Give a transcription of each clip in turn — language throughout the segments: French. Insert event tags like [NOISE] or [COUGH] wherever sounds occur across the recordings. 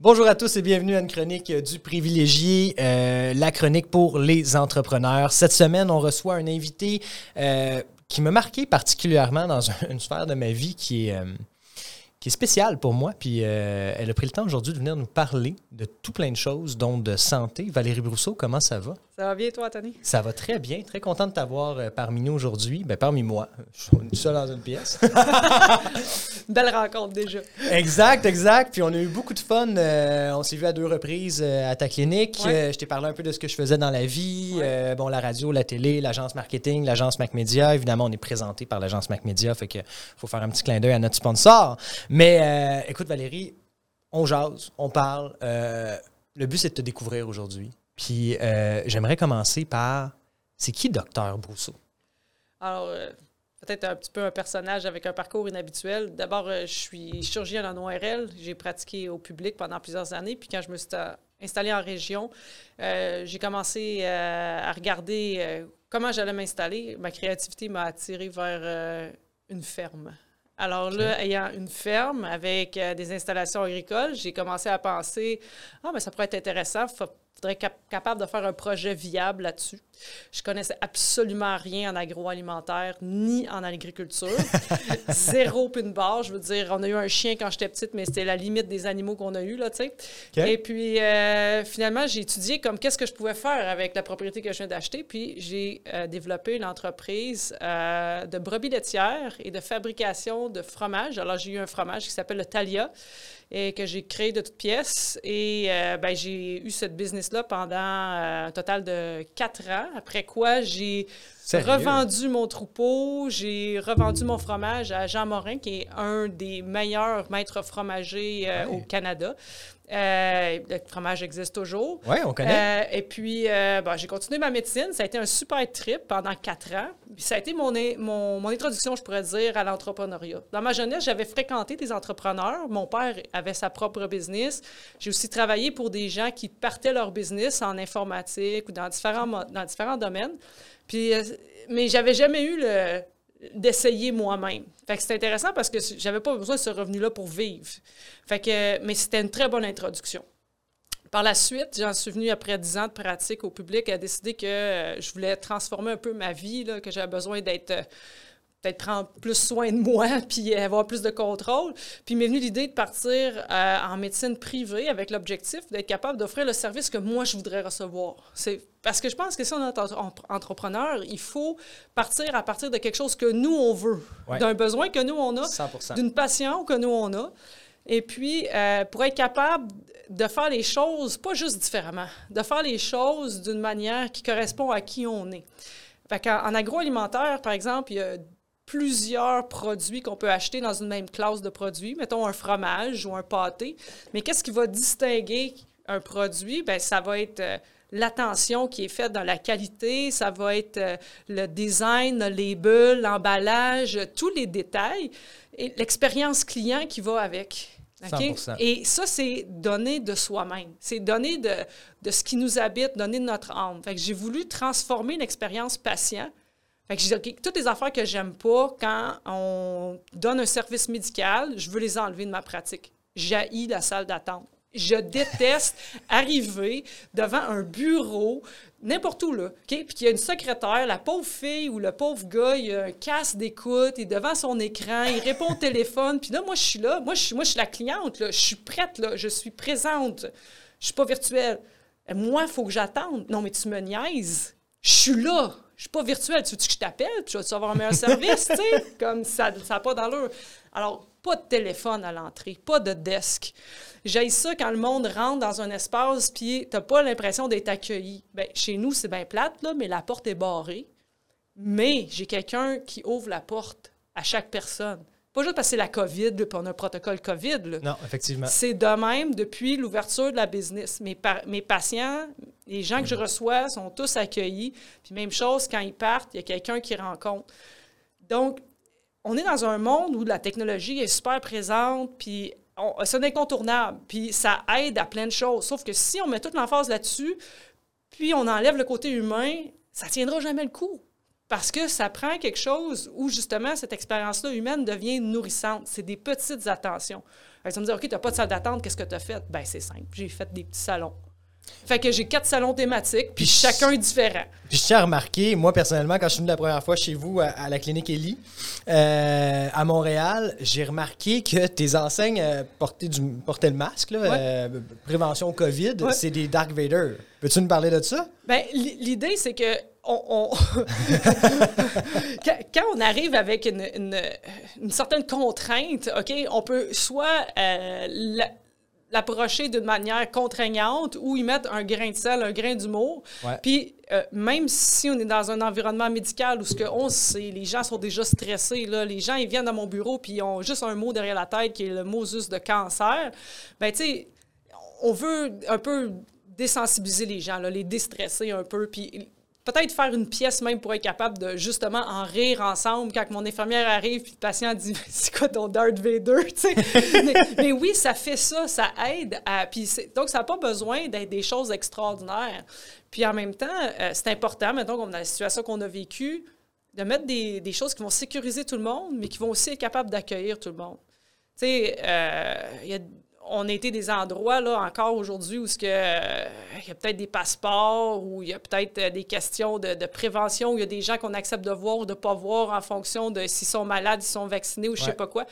Bonjour à tous et bienvenue à une chronique du privilégié, euh, la chronique pour les entrepreneurs. Cette semaine, on reçoit un invité euh, qui m'a marqué particulièrement dans une sphère de ma vie qui est, euh, qui est spéciale pour moi. Puis elle a pris le temps aujourd'hui de venir nous parler de tout plein de choses, dont de santé. Valérie Brousseau, comment ça va? Ça va bien, toi, Anthony? Ça va très bien. Très content de t'avoir euh, parmi nous aujourd'hui. Ben, parmi moi. Je suis seul dans une pièce. [LAUGHS] Belle rencontre déjà. exact, exact. Puis on a eu beaucoup de fun. Euh, on s'est vu à deux reprises euh, à ta clinique. Ouais. Euh, je t'ai parlé un peu de ce que je faisais dans la vie. Ouais. Bon, la radio, la télé, l'agence marketing, l'agence MacMedia. Évidemment, on est présenté par l'agence MacMedia. Fait que faut faire un petit clin d'œil à notre sponsor. Mais écoute, Valérie, on jase, on parle. Le but, c'est de te découvrir aujourd'hui. Puis euh, j'aimerais commencer par c'est qui Docteur Brousseau? Alors, euh, peut-être un petit peu un personnage avec un parcours inhabituel. D'abord, euh, je suis chirurgienne en ORL. J'ai pratiqué au public pendant plusieurs années. Puis quand je me suis installée en région, j'ai commencé à regarder comment j'allais m'installer. Ma créativité m'a attirée vers une ferme. Alors là, ayant une ferme avec euh, des installations agricoles, j'ai commencé à penser, ah, mais ça pourrait être intéressant, faudrait être cap- capable de faire un projet viable là-dessus. Je connaissais absolument rien en agroalimentaire ni en agriculture. [LAUGHS] Zéro pin barre. Je veux dire, on a eu un chien quand j'étais petite, mais c'était la limite des animaux qu'on a eu, là, tu sais. Et puis, euh, finalement, j'ai étudié comme qu'est-ce que je pouvais faire avec la propriété que je viens d'acheter. Puis, j'ai euh, développé une entreprise euh, de brebis laitières et de fabrication de fromage. Alors, j'ai eu un fromage qui s'appelle le Thalia et que j'ai créé de toutes pièces. Et euh, ben, j'ai eu cette business-là pendant euh, un total de quatre ans. Après quoi, j'ai Sérieux? revendu mon troupeau, j'ai revendu mon fromage à Jean Morin, qui est un des meilleurs maîtres fromagers euh, Ouais. au Canada. Euh, le fromage existe toujours. Oui, on connaît. Euh, et puis, bon, j'ai continué ma médecine. Ça a été un super trip pendant quatre ans. Puis ça a été mon, mon, mon introduction, je pourrais dire, à l'entrepreneuriat. Dans ma jeunesse, j'avais fréquenté des entrepreneurs. Mon père avait sa propre business. J'ai aussi travaillé pour des gens qui partaient leur business en informatique ou dans différents, dans différents domaines. Puis, euh, mais j'avais jamais eu le d'essayer moi-même. Fait que c'est intéressant parce que j'avais pas besoin de ce revenu-là pour vivre. Fait que, mais c'était une très bonne introduction. Par la suite, j'en suis venue après 10 ans de pratique au public à décider que euh, je voulais transformer un peu ma vie, là, que j'avais besoin d'être euh, peut-être prendre plus soin de moi [LAUGHS] puis avoir plus de contrôle. Puis m'est venue l'idée de partir euh, en médecine privée avec l'objectif d'être capable d'offrir le service que moi je voudrais recevoir. C'est parce que je pense que si on est entre- entrepreneur, il faut partir à partir de quelque chose que nous on veut, Ouais. d'un besoin que nous on a, 100 d'une passion que nous, on a. Et puis, euh, pour être capable de faire les choses, pas juste différemment, de faire les choses d'une manière qui correspond à qui on est. Fait qu'en en agroalimentaire, par exemple, il y a plusieurs produits qu'on peut acheter dans une même classe de produits, mettons un fromage ou un pâté. Mais qu'est-ce qui va distinguer un produit? Bien, ça va être euh, l'attention qui est faite dans la qualité, ça va être euh, le design, le label, l'emballage, tous les détails et l'expérience client qui va avec. OK? 100%. Et ça, c'est donner de soi-même. C'est donner de, de ce qui nous habite, donner de notre âme. Fait que j'ai voulu transformer l'expérience patient. Fait que dit, OK, toutes les affaires que j'aime pas quand on donne un service médical, je veux les enlever de ma pratique. J'haïs la salle d'attente. Je déteste arriver devant un bureau, n'importe où, là, OK? Puis qu'il y a une secrétaire, la pauvre fille ou le pauvre gars, il a un casque d'écoute, il est devant son écran, il répond au [LAUGHS] téléphone. Puis là, moi, je suis là. Moi, je suis, moi, je suis la cliente, là. Je suis prête, là. Je suis présente. Je suis pas virtuelle. Moi, il faut que j'attende. Non, mais tu me niaises. Je suis là. Je suis pas virtuelle. Tu veux que je t'appelle? Tu vas avoir un meilleur service, [LAUGHS] tu sais? Comme ça n'a pas d'allure. Alors, pas de téléphone à l'entrée, pas de desk. J'ai ça quand le monde rentre dans un espace puis t'as pas l'impression d'être accueilli. Ben, chez nous, c'est bien plate, là, mais la porte est barrée. Mais j'ai quelqu'un qui ouvre la porte à chaque personne. Pas juste parce que c'est la COVID, puis on a un protocole COVID. là. Non, effectivement. C'est de même depuis l'ouverture de la business. Mes, pa- mes patients, les gens que je reçois sont tous accueillis. Puis même chose, quand ils partent, il y a quelqu'un qui rencontre. Donc, on est dans un monde où la technologie est super présente, puis c'est incontournable, puis ça aide à plein de choses. Sauf que si on met toute l'emphase là-dessus, puis on enlève le côté humain, ça tiendra jamais le coup. Parce que ça prend quelque chose où, justement, cette expérience-là humaine devient nourrissante. C'est des petites attentions. Que ça me dit, OK, tu n'as pas de salle d'attente, qu'est-ce que tu as fait? Ben, c'est simple. J'ai fait des petits salons. Fait que j'ai quatre salons thématiques, puis chacun est différent. Puis je tiens à remarquer, moi personnellement, quand je suis venu la première fois chez vous à, la clinique Ellie, euh, à Montréal, j'ai remarqué que tes enseignes euh, portaient, du, le masque, là, euh, prévention COVID, c'est des Dark Vader. Peux-tu nous parler de ça? Ben, l'idée, c'est que on, [LAUGHS] quand, on arrive avec une, certaine contrainte, OK, on peut soit l'approcher d'une manière contraignante ou y mettre un grain de sel, un grain d'humour. Puis euh, même si on est dans un environnement médical où ce qu'on sait, les gens sont déjà stressés, là, les gens ils viennent dans mon bureau puis ils ont juste un mot derrière la tête qui est le mot juste de cancer, ben tu sais, on veut un peu désensibiliser les gens, là, les déstresser un peu, puis peut-être faire une pièce même pour être capable de justement en rire ensemble quand mon infirmière arrive puis le patient dit [LAUGHS] c'est quoi ton Darth Vader [LAUGHS] mais, mais, oui ça fait ça ça aide à puis donc ça n'a pas besoin d'être des choses extraordinaires. Puis en même temps euh, c'est important maintenant dans la situation qu'on a vécue de mettre des, des, choses qui vont sécuriser tout le monde mais qui vont aussi être capables d'accueillir tout le monde. Tu sais euh, il y a on a été des endroits, là, encore aujourd'hui, où il euh, y a peut-être des passeports, où il y a peut-être euh, des questions de, prévention, où il y a des gens qu'on accepte de voir ou de ne pas voir en fonction de s'ils sont malades, s'ils sont vaccinés ou je ne sais pas quoi.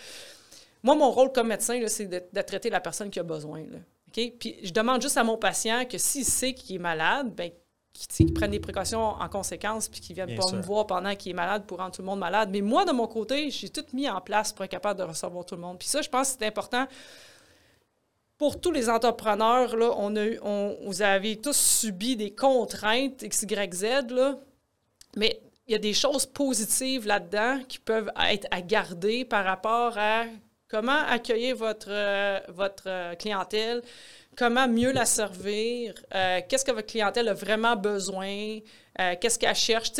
Moi, mon rôle comme médecin, c'est de, traiter la personne qui a besoin. Là. Puis je demande juste à mon patient que s'il sait qu'il est malade, ben qu'il prenne des précautions en conséquence puis qu'il ne vienne pas me voir pendant qu'il est malade pour rendre tout le monde malade. Mais moi, de mon côté, j'ai tout mis en place pour être capable de recevoir tout le monde. Puis ça, je pense que c'est important pour tous les entrepreneurs, là, on a on, vous avez tous subi des contraintes X, Y, Z, là, mais il y a des choses positives là-dedans qui peuvent être à garder par rapport à comment accueillir votre, euh, votre euh, clientèle, comment mieux la servir, euh, qu'est-ce que votre clientèle a vraiment besoin, qu'est-ce qu'elle cherche.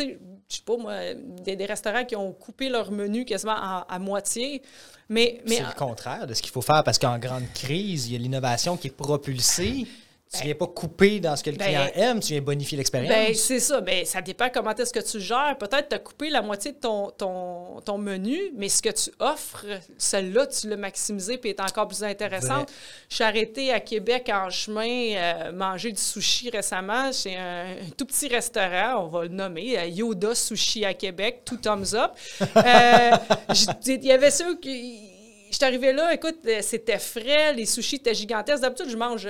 Je sais pas, moi, des, des, restaurants qui ont coupé leur menu quasiment à moitié. Mais, c'est le contraire de ce qu'il faut faire parce qu'en grande crise, il y a l'innovation qui est propulsée. Tu ne viens pas couper dans ce que le client ben, aime, tu viens bonifier l'expérience. Ben, c'est ça. Ben, ça dépend comment est-ce que tu gères. Peut-être tu as coupé la moitié de ton, ton, ton menu, mais ce que tu offres, celle-là, tu l'as maximisé et est encore plus intéressante. Je suis arrêtée à Québec en chemin euh, manger du sushi récemment chez un, tout petit restaurant, on va le nommer, euh, Yoda Sushi à Québec, tout thumbs up. Euh, [LAUGHS] il y avait ceux qui je suis arrivée là, écoute, c'était frais, les sushis étaient gigantesques. D'habitude, je mange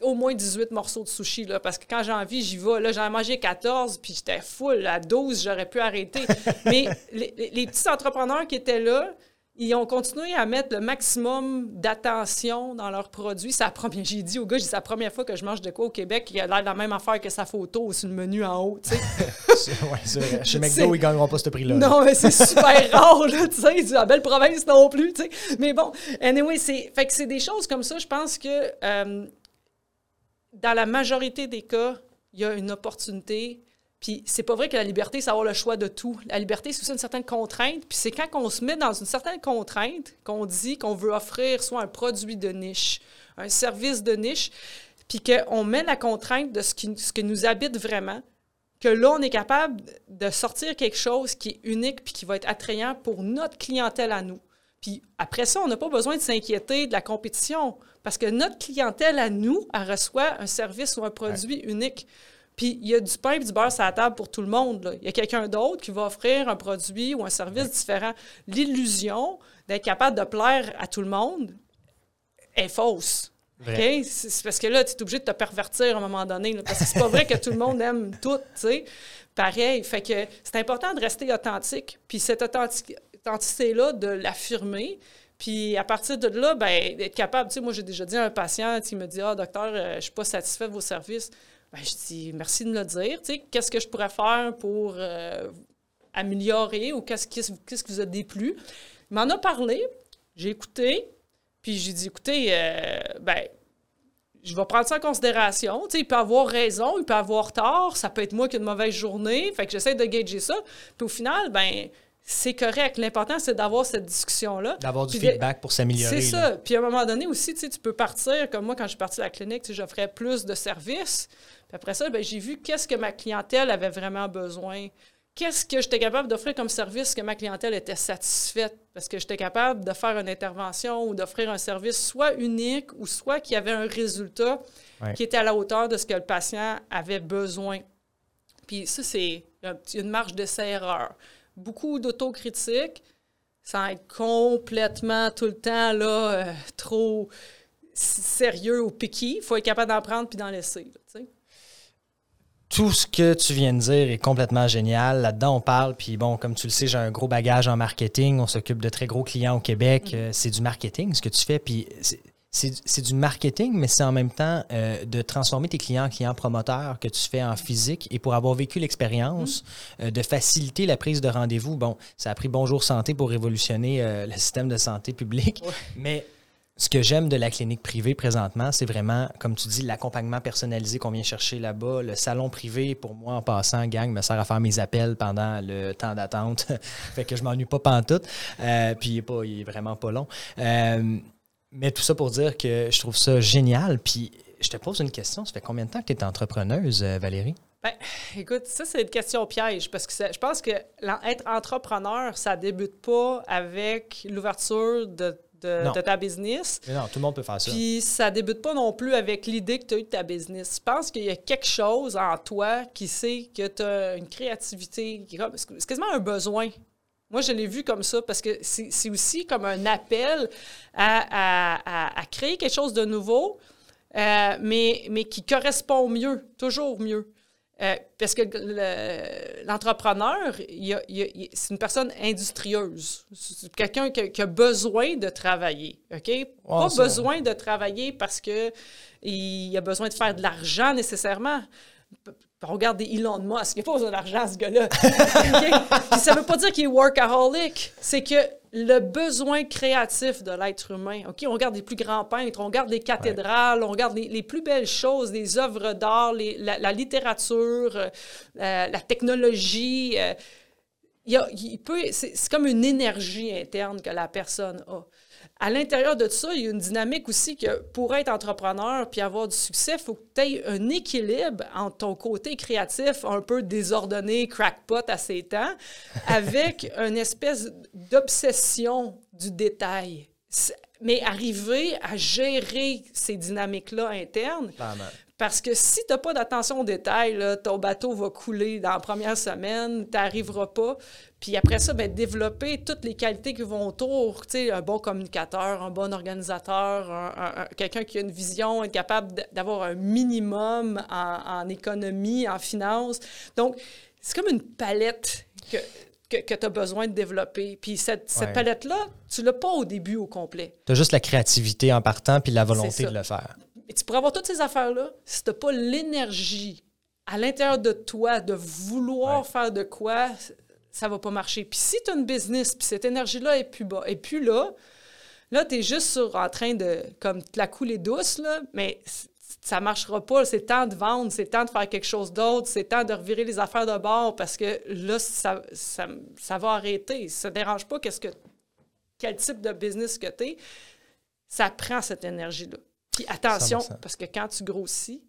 au moins 18 morceaux de sushi, là, parce que quand j'ai envie, j'y vais. Là, j'en ai mangé 14, puis j'étais full. À 12, j'aurais pu arrêter. [LAUGHS] Mais les, petits entrepreneurs qui étaient là, ils ont continué à mettre le maximum d'attention dans leurs produits. C'est première, j'ai dit au gars, c'est la première fois que je mange de quoi au Québec, il a l'air de la même affaire que sa photo sur le menu en haut, tu sais. [LAUGHS] ouais, Chez [LAUGHS] McDo, ils ne gagneront pas ce prix-là. Non, mais c'est super rare, là, tu sais. La belle province non plus, tu sais. Mais bon, anyway, c'est, fait que c'est des choses comme ça, je pense que euh, dans la majorité des cas, il y a une opportunité. Puis c'est pas vrai que la liberté, c'est avoir le choix de tout. La liberté, c'est aussi une certaine contrainte. Puis c'est quand on se met dans une certaine contrainte qu'on dit qu'on veut offrir soit un produit de niche, un service de niche, puis qu'on met la contrainte de ce qui, ce qui nous habite vraiment, que là, on est capable de sortir quelque chose qui est unique puis qui va être attrayant pour notre clientèle à nous. Puis après ça, on n'a pas besoin de s'inquiéter de la compétition. Parce que notre clientèle à nous, elle reçoit un service ou un produit unique. Puis il y a du pain et du beurre sur la table pour tout le monde. Il y a quelqu'un d'autre qui va offrir un produit ou un service différent. L'illusion d'être capable de plaire à tout le monde est fausse. C'est parce que là, tu es obligé de te pervertir à un moment donné. parce que c'est pas vrai que tout le monde aime [LAUGHS] tout, tu sais. Pareil. Fait que c'est important de rester authentique. Puis cette authenticité-là, de l'affirmer, puis à partir de là, ben, d'être capable, tu sais, moi j'ai déjà dit à un patient qui me dit Ah, docteur, euh, je suis pas satisfait de vos services. Ben, je dis merci de me le dire. Tu sais, qu'est-ce que je pourrais faire pour euh, améliorer ou qu'est-ce, qui vous a déplu? Il m'en a parlé, j'ai écouté, puis j'ai dit écoutez, euh, ben, je vais prendre ça en considération. Tu sais, il peut avoir raison, il peut avoir tort, ça peut être moi qui ai une mauvaise journée. Fait que j'essaie de gager ça. Puis au final, ben c'est correct. L'important, c'est d'avoir cette discussion-là. D'avoir du feedback pour s'améliorer. C'est ça. Puis à un moment donné aussi, tu peux partir, comme moi, quand je suis partie de la clinique, j'offrais plus de services. Puis après ça, ben, j'ai vu qu'est-ce que ma clientèle avait vraiment besoin. qu'est-ce que j'étais capable d'offrir comme service que ma clientèle était satisfaite? Parce que j'étais capable de faire une intervention ou d'offrir un service soit unique ou soit qui avait un résultat qui était à la hauteur de ce que le patient avait besoin. Puis ça, c'est une marge d'essai-erreur. Beaucoup d'autocritique, sans être complètement tout le temps là, euh, trop sérieux ou piqué. Il faut être capable d'en prendre puis d'en laisser tout ce que tu viens de dire est complètement génial. Là-dedans, on parle, puis bon, comme tu le sais, j'ai un gros bagage en marketing. On s'occupe de très gros clients au Québec. Mm-hmm. Euh, c'est du marketing, ce que tu fais. Puis c'est du marketing, mais c'est en même temps euh, de transformer tes clients en clients promoteurs que tu fais en physique. Et pour avoir vécu l'expérience, mm-hmm. euh, de faciliter la prise de rendez-vous. Bon, ça a pris Bonjour Santé pour révolutionner le système de santé publique. Mais ce que j'aime de la clinique privée présentement, c'est vraiment, comme tu dis, l'accompagnement personnalisé qu'on vient chercher là-bas. Le salon privé, pour moi, en passant, gang, me sert à faire mes appels pendant le temps d'attente. [LAUGHS] fait que je m'ennuie pas pantoute. Euh, puis il est, pas, il est vraiment pas long. Euh, mais tout ça pour dire que je trouve ça génial. Puis je te pose une question. Ça fait combien de temps que tu es entrepreneuse, euh, Valérie? Ben, écoute, ça, c'est une question piège parce que je pense que être entrepreneur, ça débute pas avec l'ouverture de de, ta business. non, tout le monde peut faire ça. Puis ça débute pas non plus avec l'idée que tu as eu de ta business. Je pense qu'il y a quelque chose en toi qui sait que tu as une créativité, c'est quasiment un besoin. Moi, je l'ai vu comme ça parce que c'est aussi comme un appel à, créer quelque chose de nouveau, euh, mais, mais qui correspond mieux, toujours mieux. Euh, parce que l'entrepreneur, c'est une personne industrieuse. C'est quelqu'un qui, a besoin de travailler. OK? Pas besoin de travailler parce qu'il a besoin de faire de l'argent nécessairement. Regardez Elon Musk, il n'a pas besoin d'argent, ce gars-là. [LAUGHS] ça ne veut pas dire qu'il est workaholic. C'est que le besoin créatif de l'être humain. OK, on regarde les plus grands peintres, on regarde les cathédrales, on regarde les, plus belles choses, les œuvres d'art, la, littérature, euh, la technologie. Euh, il, c'est comme une énergie interne que la personne a à l'intérieur de ça, il y a une dynamique aussi que pour être entrepreneur puis avoir du succès, il faut que tu aies un équilibre entre ton côté créatif un peu désordonné, crackpot à ses temps, [LAUGHS] avec une espèce d'obsession du détail. Mais arriver à gérer ces dynamiques-là internes, parce que si tu n'as pas d'attention aux détails, ton bateau va couler dans la première semaine, tu n'arriveras pas. Puis après ça, bien, développer toutes les qualités qui vont autour, tu sais, un bon communicateur, un bon organisateur, quelqu'un qui a une vision, être capable d'avoir un minimum en, économie, en finance. Donc, c'est comme une palette que, que, tu as besoin de développer. Puis cette, palette-là, tu l'as pas au début au complet. Tu as juste la créativité en partant puis la volonté de le faire. Et tu pourrais avoir toutes ces affaires-là si tu n'as pas l'énergie à l'intérieur de toi de vouloir faire de quoi, ça va pas marcher. Puis si tu as une business, puis cette énergie-là est plus bas, et plus là, là, tu es juste sur, en train de, comme, te la couler douce, là, mais ça marchera pas. C'est temps de vendre, c'est temps de faire quelque chose d'autre, c'est temps de revirer les affaires de bord parce que là, ça, ça, ça va arrêter. Ça ne dérange pas qu'est-ce que, quel type de business que tu es. Ça prend cette énergie-là. Puis attention, parce que quand tu grossis,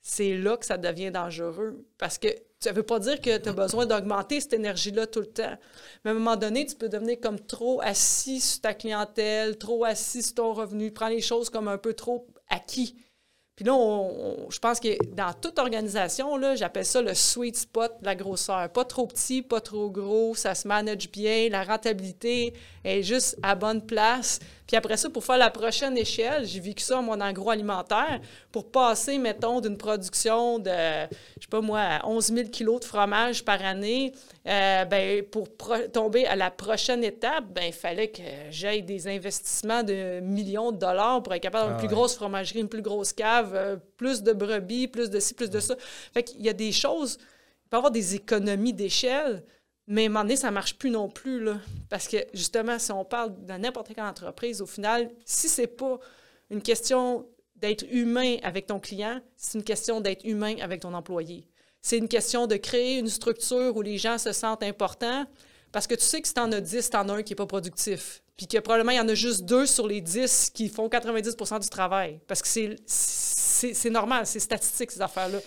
c'est là que ça devient dangereux. Parce que ça ne veut pas dire que tu as besoin d'augmenter cette énergie-là tout le temps. Mais à un moment donné, tu peux devenir comme trop assis sur ta clientèle, trop assis sur ton revenu, prendre les choses comme un peu trop acquis. Puis là, je pense que dans toute organisation, j'appelle ça le sweet spot de la grosseur. Pas trop petit, pas trop gros, ça se manage bien, la rentabilité est juste à bonne place. Puis après ça, pour faire la prochaine échelle, j'ai vécu ça mon agroalimentaire, pour passer, mettons, d'une production de, je sais pas moi, 11 000 kilos de fromage par année, euh, ben, pour tomber à la prochaine étape, ben, il fallait que j'aille des investissements de millions de dollars pour être capable d'avoir une ah plus grosse fromagerie, une plus grosse cave, euh, plus de brebis, plus de ci, plus de ça. Fait qu'il y a des choses, il peut y avoir des économies d'échelle, mais à un moment donné, ça ne marche plus non plus. Là. Parce que justement, si on parle de n'importe quelle entreprise, au final, si ce n'est pas une question d'être humain avec ton client, c'est une question d'être humain avec ton employé. C'est une question de créer une structure où les gens se sentent importants. Parce que tu sais que si tu en as 10, tu en as un qui n'est pas productif. Puis que probablement, il y en a juste deux sur les 10 qui font 90% du travail. Parce que c'est normal, c'est statistique, ces affaires-là.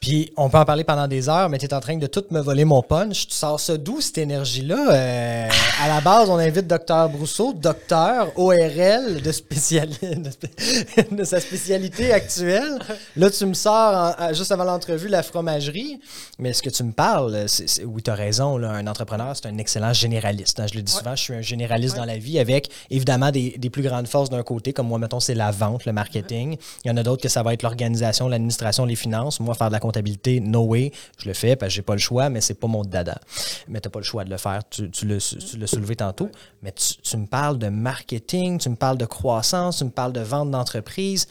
Puis on peut en parler pendant des heures, mais tu es en train de tout me voler mon punch. Tu sors ça d'où, cette énergie-là? Euh, à la base, on invite Docteur Brousseau, docteur ORL de, [LAUGHS] [LAUGHS] de, sa spécialité actuelle. Là, tu me sors juste avant l'entrevue la fromagerie. Mais ce que tu me parles, oui, tu as raison, là, un entrepreneur, c'est un excellent généraliste. Hein. Je le dis souvent, je suis un généraliste dans la vie avec évidemment des, des plus grandes forces d'un côté, comme moi, mettons, c'est la vente, le marketing. Il y en a d'autres que ça va être l'organisation, l'administration, les finances. Moi, faire de la comptabilité, no way. Je le fais parce que j'ai pas le choix, mais c'est pas mon dada. Mais tu n'as pas le choix de le faire. Tu, l'as soulevé tantôt. Mais tu, me parles de marketing, tu me parles de croissance, tu me parles de vente d'entreprise.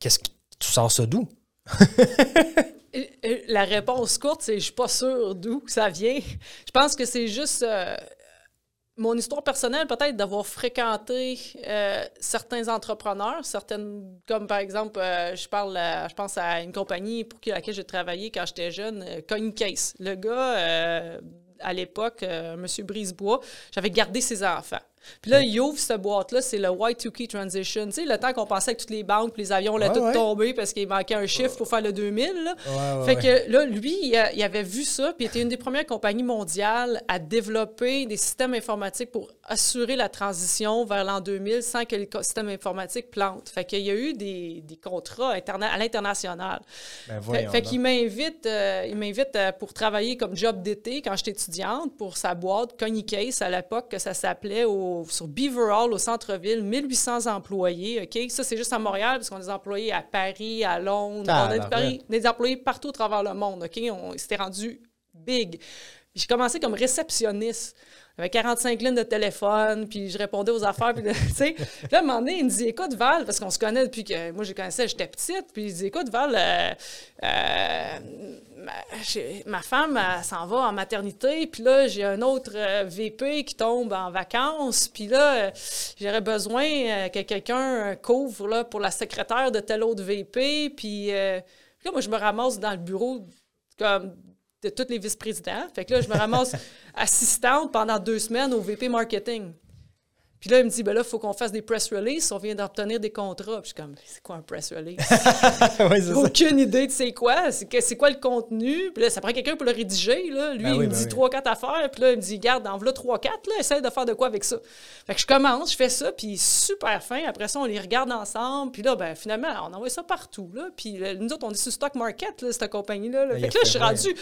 Qu'est-ce que tu sors ça d'où? [LAUGHS] La réponse courte, c'est je suis pas sûr d'où ça vient. Je pense que c'est juste euh, mon histoire personnelle, peut-être d'avoir fréquenté euh, certains entrepreneurs, certaines, comme par exemple, euh, je parle, je pense à une compagnie pour laquelle j'ai travaillé quand j'étais jeune, euh, Case. Le gars, à l'époque, M. Brisebois, j'avais gardé ses enfants. Puis là, il ouvre cette boîte-là, c'est le Y2K Transition. Tu sais, le temps qu'on pensait que toutes les banques, les avions allaient tout tomber parce qu'il manquait un chiffre pour faire le 2000. Là. fait que là, lui, il, avait vu ça, puis il était une des premières compagnies mondiales à développer des systèmes informatiques pour assurer la transition vers l'an 2000 sans que le système informatique plante. Fait qu'il y a eu des, des contrats à l'international. Ben fait, qu'il m'invite, euh, il m'invite euh, pour travailler comme job d'été quand j'étais étudiante pour sa boîte Connie Case à l'époque que ça s'appelait au sur Beaver Hall, au centre-ville, 1800 employés. OK? Ça, c'est juste à Montréal, parce qu'on a des employés à Paris, à Londres. on a des, employés partout à travers le monde. OK? On s'était rendu big. J'ai commencé comme réceptionniste. J'avais 45 lignes de téléphone, puis je répondais aux affaires. Puis, [LAUGHS] sais. là, à un moment donné, il me dit Écoute, Val, parce qu'on se connaît depuis que moi, je connaissais, j'étais petite. Puis il dit Écoute, Val, euh, euh, ma, femme, s'en va en maternité. Puis là, j'ai un autre euh, VP qui tombe en vacances. Puis là, j'aurais besoin que quelqu'un couvre là, pour la secrétaire de tel autre VP. Puis là, moi, je me ramasse dans le bureau comme de tous les vice-présidents. Fait que là, je me ramasse [LAUGHS] assistante pendant deux semaines au VP marketing. Puis là, il me dit, ben là, il faut qu'on fasse des press releases. On vient d'obtenir des contrats. Puis je suis comme, c'est quoi un press release? [LAUGHS] Aucune idée de c'est quoi. C'est quoi le contenu? Puis là, ça prend quelqu'un pour le rédiger. Là. Lui, ben il me ben dit trois, quatre affaires. Puis là, il me dit, garde, en voilà trois, quatre. Là, essaye de faire de quoi avec ça. Fait que je commence, je fais ça. Puis super fin. Après ça, on les regarde ensemble. Puis là, ben finalement, on envoie ça partout. Là. Puis nous autres, on est sur Stock Market, là, cette compagnie-là. Fait que là, je suis rendu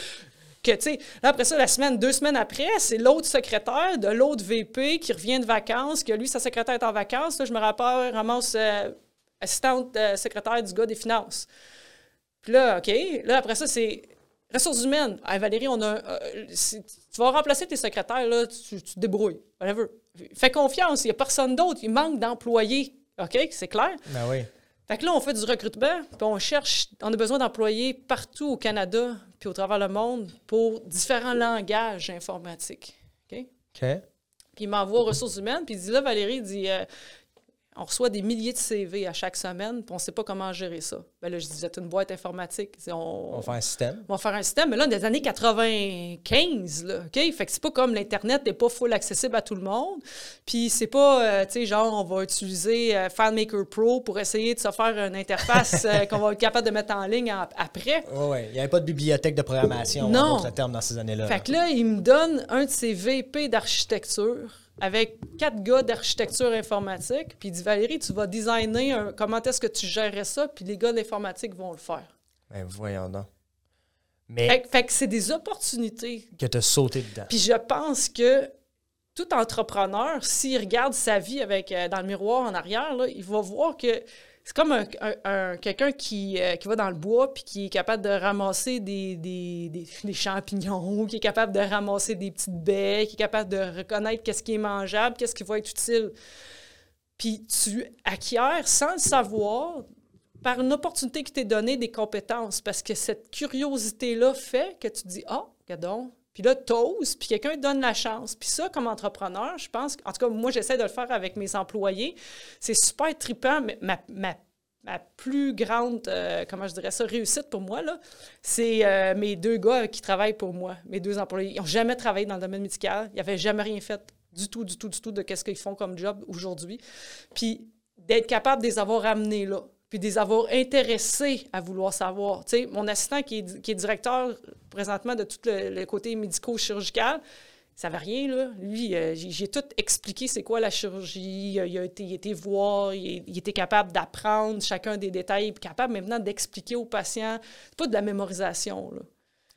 que, tu sais, après ça, la semaine, deux semaines après, c'est l'autre secrétaire de l'autre VP qui revient de vacances, que lui, sa secrétaire est en vacances. Là, je me rappelle, ramasse euh, assistante euh, secrétaire du gars des finances. Puis là, OK. Là, après ça, c'est ressources humaines. Valérie, on a. Euh, tu vas remplacer tes secrétaires, là, tu, tu te débrouilles. Whatever. Fais confiance, il n'y a personne d'autre. Il manque d'employés. OK? C'est clair? Ben oui. Fait que là, on fait du recrutement, puis on cherche, on a besoin d'employés partout au Canada, puis au travers le monde, pour différents langages informatiques. OK? OK. Puis il m'envoie aux ressources humaines, puis il dit là, Valérie, il dit euh, on reçoit des milliers de CV à chaque semaine, puis on ne sait pas comment gérer ça. Ben là, je disais, une boîte informatique. On, on, va faire un système. On va faire un système, mais là, des années 95, là, OK? Fait que c'est pas comme l'Internet n'est pas full accessible à tout le monde. Puis c'est pas, euh, tu sais, genre, on va utiliser euh, FileMaker Pro pour essayer de se faire une interface euh, [LAUGHS] qu'on va être capable de mettre en ligne après. Oui, oui. Il n'y avait pas de bibliothèque de programmation, non. terme, dans ces années-là. Fait que là, il me donne un de ses VP d'architecture avec quatre gars d'architecture informatique, puis il dit Valérie, tu vas designer comment est-ce que tu gérerais ça, puis les gars d'informatique vont le faire. Ben voyons donc. Mais fait, que c'est des opportunités. Que tu as sauté dedans. Puis je pense que tout entrepreneur, s'il regarde sa vie avec euh, dans le miroir en arrière, là, il va voir que c'est comme un, quelqu'un qui, euh, qui, va dans le bois puis qui est capable de ramasser des, [LAUGHS] des, champignons, qui est capable de ramasser des petites baies, qui est capable de reconnaître qu'est-ce qui est mangeable, qu'est-ce qui va être utile. Puis tu acquiers sans le savoir, par une opportunité qui t'est donnée, des compétences. Parce que cette curiosité-là fait que tu dis Ah, oh, puis là, t'oses, puis quelqu'un donne la chance. Puis ça, comme entrepreneur, je pense, en tout cas, moi, j'essaie de le faire avec mes employés. C'est super trippant, mais ma, plus grande, euh, comment je dirais ça, réussite pour moi, là, c'est euh, mes deux gars qui travaillent pour moi, mes deux employés. Ils n'ont jamais travaillé dans le domaine médical. Ils n'avaient jamais rien fait du tout, du tout, du tout de qu'est-ce qu'ils font comme job aujourd'hui. Puis d'être capable de les avoir ramenés là puis des avoir intéressés à vouloir savoir. Tu sais, mon assistant qui est, qui est directeur présentement de tout le, côté médico-chirurgical, ça savait rien, là. Lui, euh, j'ai tout expliqué c'est quoi la chirurgie. Il a été, il été voir, il, était capable d'apprendre chacun des détails, capable maintenant d'expliquer aux patients. Pas de la mémorisation, là.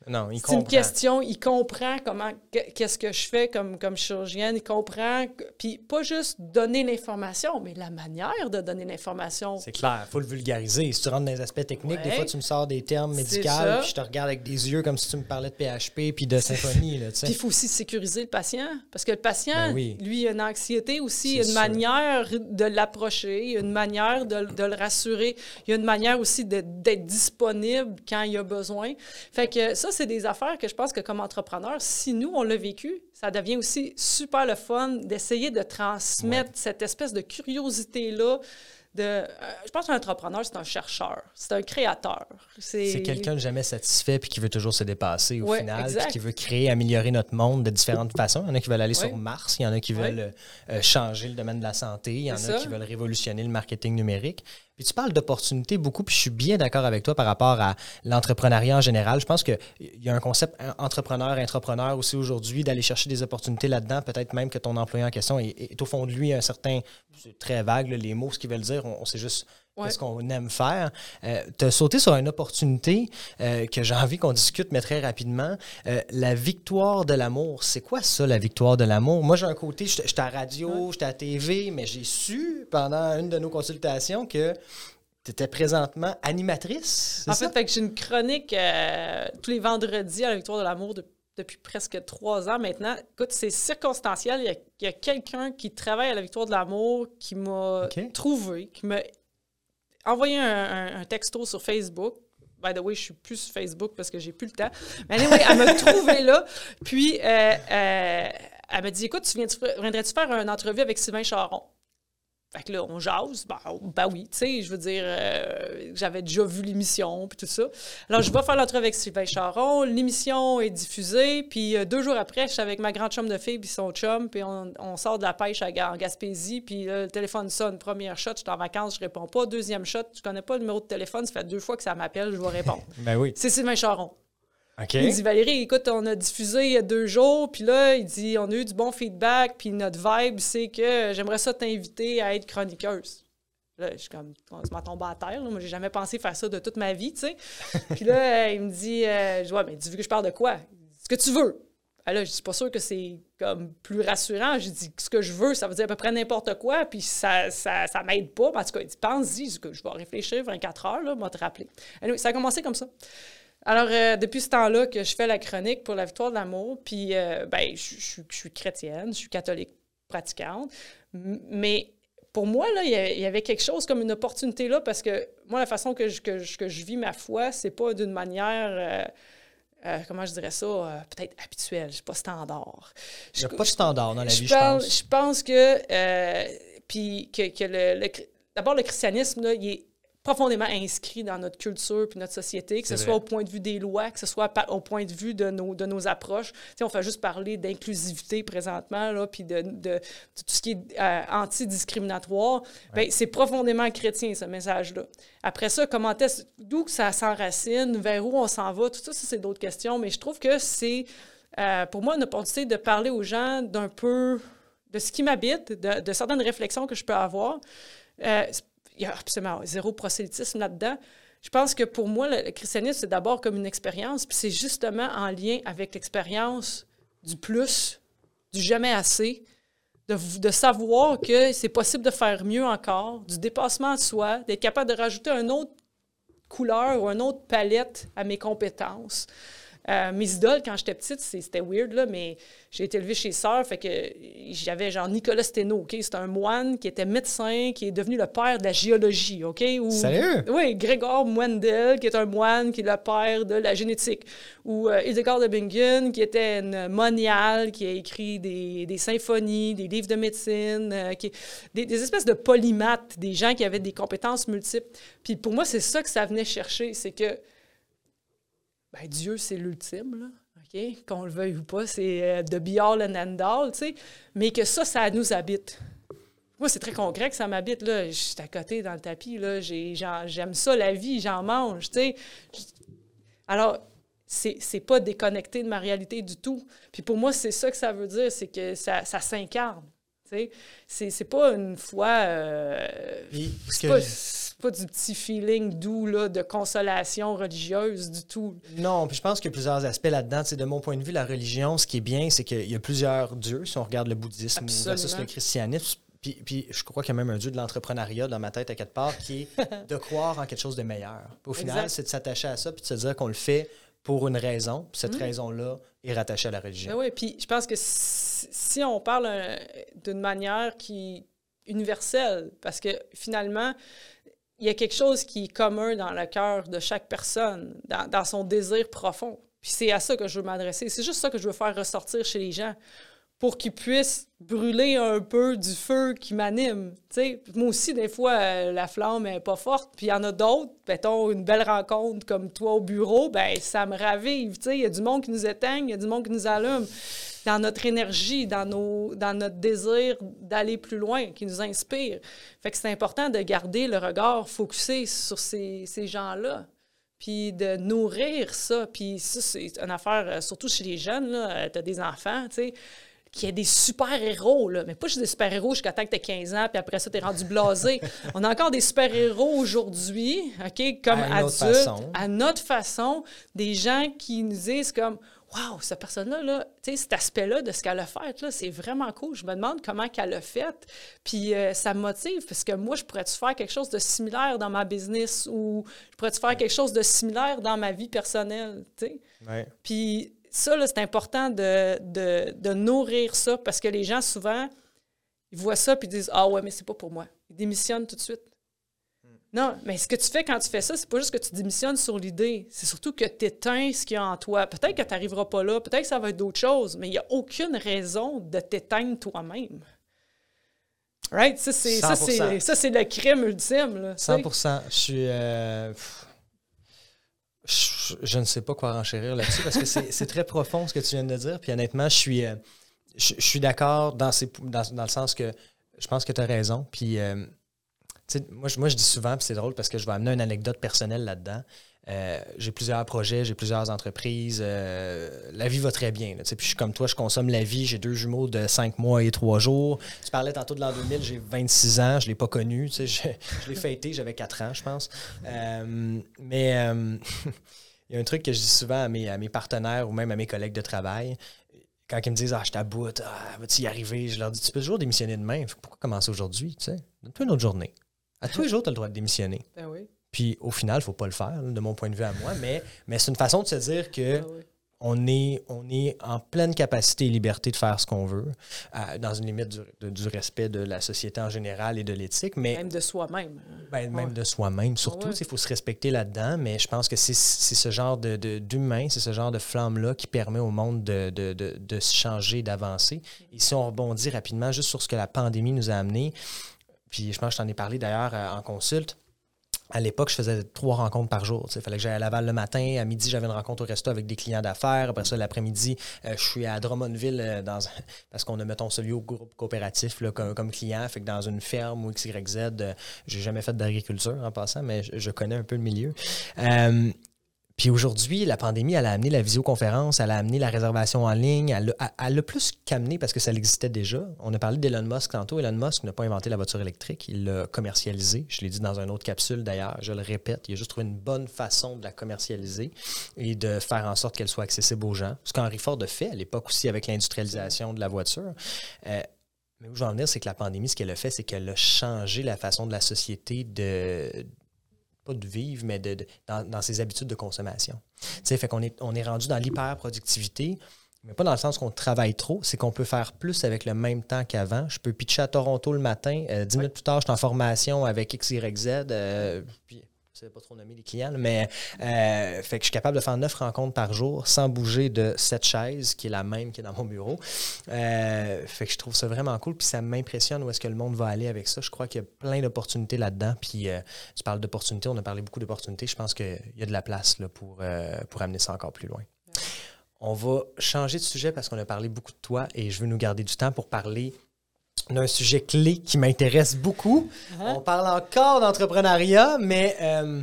Non, il C'est une question, il comprend comment, qu'est-ce que je fais comme, comme chirurgienne, il comprend, puis pas juste donner l'information, mais la manière de donner l'information. C'est clair, il faut le vulgariser. Si tu rentres dans les aspects techniques, des fois tu me sors des termes médicaux, puis je te regarde avec des yeux comme si tu me parlais de PHP puis de symphonie. puis il faut aussi sécuriser le patient, parce que le patient, ben lui, il a une anxiété aussi, il y a une manière de l'approcher, il y a une manière de, de, le rassurer, il y a une manière aussi d'être disponible quand il a besoin. Fait que ça, c'est des affaires que je pense que comme entrepreneur, si nous, on l'a vécu, ça devient aussi super le fun d'essayer de transmettre cette espèce de curiosité-là. De, euh, je pense qu'un entrepreneur, c'est un chercheur, c'est un créateur. C'est quelqu'un de jamais satisfait puis qui veut toujours se dépasser au final, puis qui veut créer, améliorer notre monde de différentes [LAUGHS] façons. Il y en a qui veulent aller sur Mars, il y en a qui veulent euh, changer le domaine de la santé, il y en a qui veulent révolutionner le marketing numérique. Puis tu parles d'opportunités beaucoup, puis je suis bien d'accord avec toi par rapport à l'entrepreneuriat en général. Je pense qu'il y a un concept entrepreneur, entrepreneur aussi aujourd'hui, d'aller chercher des opportunités là-dedans. Peut-être même que ton employé en question est, au fond de lui un certain, c'est très vague, les mots, ce qu'ils veulent dire, on, sait juste qu'est-ce qu'on aime faire. Euh, tu as sauté sur une opportunité euh, que j'ai envie qu'on discute, mais très rapidement. Euh, la victoire de l'amour, c'est quoi ça, la victoire de l'amour? Moi, j'ai un côté, j'étais à radio, j'étais à TV, mais j'ai su pendant une de nos consultations que tu étais présentement animatrice. En fait, j'ai une chronique tous les vendredis à la victoire de l'amour depuis presque trois ans maintenant. Écoute, c'est circonstanciel. Il y a, quelqu'un qui travaille à la victoire de l'amour qui m'a trouvé, qui m'a envoyé un, texto sur Facebook. By the way, je suis plus sur Facebook parce que j'ai plus le temps. Mais anyway, elle m'a trouvé là. Puis, euh, euh, elle m'a dit Écoute, tu viendrais-tu faire une entrevue avec Sylvain Charon? Fait que là, on jase. Ben, ben oui, tu sais, je veux dire, euh, j'avais déjà vu l'émission, puis tout ça. Alors, je vais faire l'entrevue avec Sylvain Charon. L'émission est diffusée, puis deux jours après, je suis avec ma grande chum de fille, puis son chum, puis on, sort de la pêche à, en Gaspésie, puis le téléphone sonne. Première shot, je suis en vacances, je réponds pas. Deuxième shot, je connais pas le numéro de téléphone, ça fait deux fois que ça m'appelle, je vais répondre. [LAUGHS] ben oui. C'est Sylvain Charon. Il dit Valérie, écoute, on a diffusé il y a deux jours, puis là, il dit on a eu du bon feedback, puis notre vibe, c'est que j'aimerais ça t'inviter à être chroniqueuse. Là, je suis comme, on se m'a tombé à terre. Là. Moi, j'ai jamais pensé faire ça de toute ma vie, tu sais. [LAUGHS] puis là, il me dit, euh, je vois, mais tu veux que je parle de quoi? Ce que tu veux. Alors, ah, je suis pas sûre que c'est comme plus rassurant. J'ai dit, ce que je veux, ça veut dire à peu près n'importe quoi, puis ça, ça, ça m'aide pas. En tout cas, il dit, pense-y, je vais réfléchir 24 heures, là, moi te rappeler. Alors, ça a commencé comme ça. Alors, euh, depuis ce temps-là que je fais la chronique pour la victoire de l'amour, puis euh, ben, je, suis chrétienne, je suis catholique pratiquante, mais pour moi, là, il y avait quelque chose comme une opportunité là, parce que moi, la façon que je, que je, vis ma foi, c'est pas d'une manière... Euh, comment je dirais ça, peut-être habituelle, je pas standard. Il n'y a pas de standard dans la vie, je pense. Je pense que, puis que, que le, d'abord, le christianisme, là, il est profondément inscrit dans notre culture puis notre société, que ce soit au point de vue des lois, que ce soit au point de vue de nos, de nos approches. on fait juste parler d'inclusivité présentement, là, puis de, de, tout ce qui est euh, antidiscriminatoire. Ben, c'est profondément chrétien, ce message-là. Après ça, comment est d'où ça s'enracine, vers où on s'en va, tout ça, ça c'est d'autres questions, mais je trouve que c'est, euh, pour moi, une opportunité de parler aux gens d'un peu de ce qui m'habite, de, de, certaines réflexions que je peux avoir. Euh, il y a absolument zéro prosélytisme là-dedans. Je pense que pour moi, le, christianisme, c'est d'abord comme une expérience, puis c'est justement en lien avec l'expérience du plus, du jamais assez, de, savoir que c'est possible de faire mieux encore, du dépassement de soi, d'être capable de rajouter une autre couleur ou une autre palette à mes compétences. Euh, mes idoles, quand j'étais petite, c'était weird, là, mais j'ai été élevée chez Sœur, fait que j'avais genre Nicolas Steno, OK? C'est un moine qui était médecin, qui est devenu le père de la géologie, OK? Ou, Sérieux? Oui, Grégor Mwendel, qui est un moine, qui est le père de la génétique. Ou euh, Hildegard de Bingen, qui était une moniale, qui a écrit des, des symphonies, des livres de médecine, euh, qui, des, des espèces de polymathes, des gens qui avaient des compétences multiples. Puis pour moi, c'est ça que ça venait chercher, c'est que ben, Dieu, c'est l'ultime, là. OK? Qu'on le veuille ou pas, c'est de euh, be all and end all, tu sais. Mais que ça, ça nous habite. Moi, c'est très concret que ça m'habite. Là. Je suis à côté dans le tapis. Là. j'aime ça, la vie, j'en mange. sais. Alors, c'est, pas déconnecté de ma réalité du tout. Puis pour moi, c'est ça que ça veut dire, c'est que ça, ça s'incarne. C'est, pas une foi. Euh, pas, pas, du petit feeling doux là, de consolation religieuse du tout. Non, puis je pense qu'il y a plusieurs aspects là-dedans. de mon point de vue, la religion, ce qui est bien, c'est qu'il y a plusieurs dieux. Si on regarde le bouddhisme ou versus le christianisme, puis, puis, je crois qu'il y a même un dieu de l'entrepreneuriat dans ma tête à quatre parts qui est [LAUGHS] de croire en quelque chose de meilleur. Au final, c'est de s'attacher à ça puis de se dire qu'on le fait pour une raison. Puis cette mm. raison-là est rattachée à la religion. Ben oui, puis je pense que si, on parle euh, d'une manière qui universelle, parce que finalement, il y a quelque chose qui est commun dans le cœur de chaque personne, dans, son désir profond. Puis c'est à ça que je veux m'adresser. C'est juste ça que je veux faire ressortir chez les gens pour qu'ils puissent brûler un peu du feu qui m'anime. Moi aussi, des fois, euh, la flamme n'est pas forte. Puis il y en a d'autres, mettons, une belle rencontre comme toi au bureau, ben ça me ravive. Il y a du monde qui nous éteigne, il y a du monde qui nous allume. Dans notre énergie, dans, nos, dans notre désir d'aller plus loin, qui nous inspire. Fait que c'est important de garder le regard focusé sur ces, ces gens-là puis de nourrir ça. Puis ça, c'est une affaire, euh, surtout chez les jeunes, euh, tu as des enfants, tu sais qu'il y ait des super-héros, là. mais pas juste des super-héros jusqu'à temps que tu 15 ans, puis après ça, tu es rendu blasé. [LAUGHS] On a encore des super-héros aujourd'hui, OK, comme à adultes, à notre façon, des gens qui nous disent comme Waouh, cette personne-là, là, cet aspect-là de ce qu'elle a fait, là, c'est vraiment cool. Je me demande comment qu'elle l'a fait. Puis euh, ça me motive parce que moi, je pourrais-tu faire quelque chose de similaire dans ma business ou je pourrais-tu faire quelque chose de similaire dans ma vie personnelle? Ouais. Puis ça, c'est important de, de, nourrir ça parce que les gens, souvent, ils voient ça puis ils disent Ah ouais, mais c'est pas pour moi. Ils démissionnent tout de suite. Non, mais ce que tu fais quand tu fais ça, c'est pas juste que tu démissionnes sur l'idée, c'est surtout que tu éteins ce qu'il y a en toi. Peut-être que tu n'arriveras pas là, peut-être que ça va être d'autres choses, mais il n'y a aucune raison de t'éteindre toi-même. Right? Ça, c'est, ça, c'est, le crime ultime. Là, 100 Je suis. Euh, je, ne sais pas quoi renchérir là-dessus parce que c'est très profond ce que tu viens de dire. Puis honnêtement, je suis, euh, je, suis d'accord dans, dans, dans, le sens que je pense que tu as raison. Puis, euh, moi, je dis souvent, puis c'est drôle parce que je vais amener une anecdote personnelle là-dedans. Euh, j'ai plusieurs projets, j'ai plusieurs entreprises. Euh, la vie va très bien. puis je suis comme toi, je consomme la vie. J'ai deux jumeaux de 5 mois et 3 jours. Tu parlais tantôt de l'an 2000, j'ai 26 ans, je ne l'ai pas connu. [LAUGHS] Je, l'ai fêté, j'avais 4 ans, je pense. Euh, mais [LAUGHS] il y a un truc que je dis souvent à mes, partenaires ou même à mes collègues de travail quand ils me disent Ah, je t'aboute, ah, vas-tu y arriver Je leur dis Tu peux toujours démissionner demain. Pourquoi commencer aujourd'hui Donne-toi une autre journée. À tous les jours, tu as le droit de démissionner. Ben oui. Puis au final, il ne faut pas le faire, de mon point de vue à moi, mais, mais c'est une façon de se dire que ah on, est, on est en pleine capacité et liberté de faire ce qu'on veut, euh, dans une limite du, respect de la société en général et de l'éthique. Mais, même de soi-même. Ben, même de soi-même, surtout. Il faut se respecter là-dedans, mais je pense que c'est ce genre d'humain, de, d'humain, c'est ce genre de flamme-là qui permet au monde de, de, de se changer, d'avancer. Et si on rebondit rapidement juste sur ce que la pandémie nous a amené, puis je pense que je t'en ai parlé d'ailleurs euh, en consulte, à l'époque, je faisais trois rencontres par jour. Il fallait que j'aille à Laval le matin. À midi, j'avais une rencontre au resto avec des clients d'affaires. Après ça, l'après-midi, euh, je suis à Drummondville euh, dans, [LAUGHS] parce qu'on a, mettons, ce lieu au groupe coopératif là, comme, client. Fait que dans une ferme ou XYZ, euh, j'ai jamais fait d'agriculture en passant, mais je, connais un peu le milieu. Puis aujourd'hui, la pandémie, elle a amené la visioconférence, elle a amené la réservation en ligne, elle a, plus qu'amené parce que ça existait déjà. On a parlé d'Elon Musk tantôt. Elon Musk n'a pas inventé la voiture électrique, il l'a commercialisée. Je l'ai dit dans une autre capsule d'ailleurs, je le répète, il a juste trouvé une bonne façon de la commercialiser et de faire en sorte qu'elle soit accessible aux gens. Ce qu'Henry Ford a fait à l'époque aussi avec l'industrialisation de la voiture. Euh, mais où je veux en venir, c'est que la pandémie, ce qu'elle a fait, c'est qu'elle a changé la façon de la société de pas de vivre, mais de, dans, ses habitudes de consommation. Tu fait qu'on est, on est rendu dans l'hyper-productivité, mais pas dans le sens qu'on travaille trop, c'est qu'on peut faire plus avec le même temps qu'avant. Je peux pitcher à Toronto le matin, euh, dix minutes plus tard, je suis en formation avec XYZ, euh, puis je ne pas trop nommer les clients, mais euh, fait que je suis capable de faire neuf rencontres par jour sans bouger de cette chaise qui est la même qui est dans mon bureau. Euh, fait que je trouve ça vraiment cool, puis ça m'impressionne où est-ce que le monde va aller avec ça. Je crois qu'il y a plein d'opportunités là-dedans. Puis euh, tu parles d'opportunités, on a parlé beaucoup d'opportunités. Je pense qu'il y a de la place là, pour, pour amener ça encore plus loin. On va changer de sujet parce qu'on a parlé beaucoup de toi et je veux nous garder du temps pour parler on a un sujet clé qui m'intéresse beaucoup. On parle encore d'entrepreneuriat, mais euh,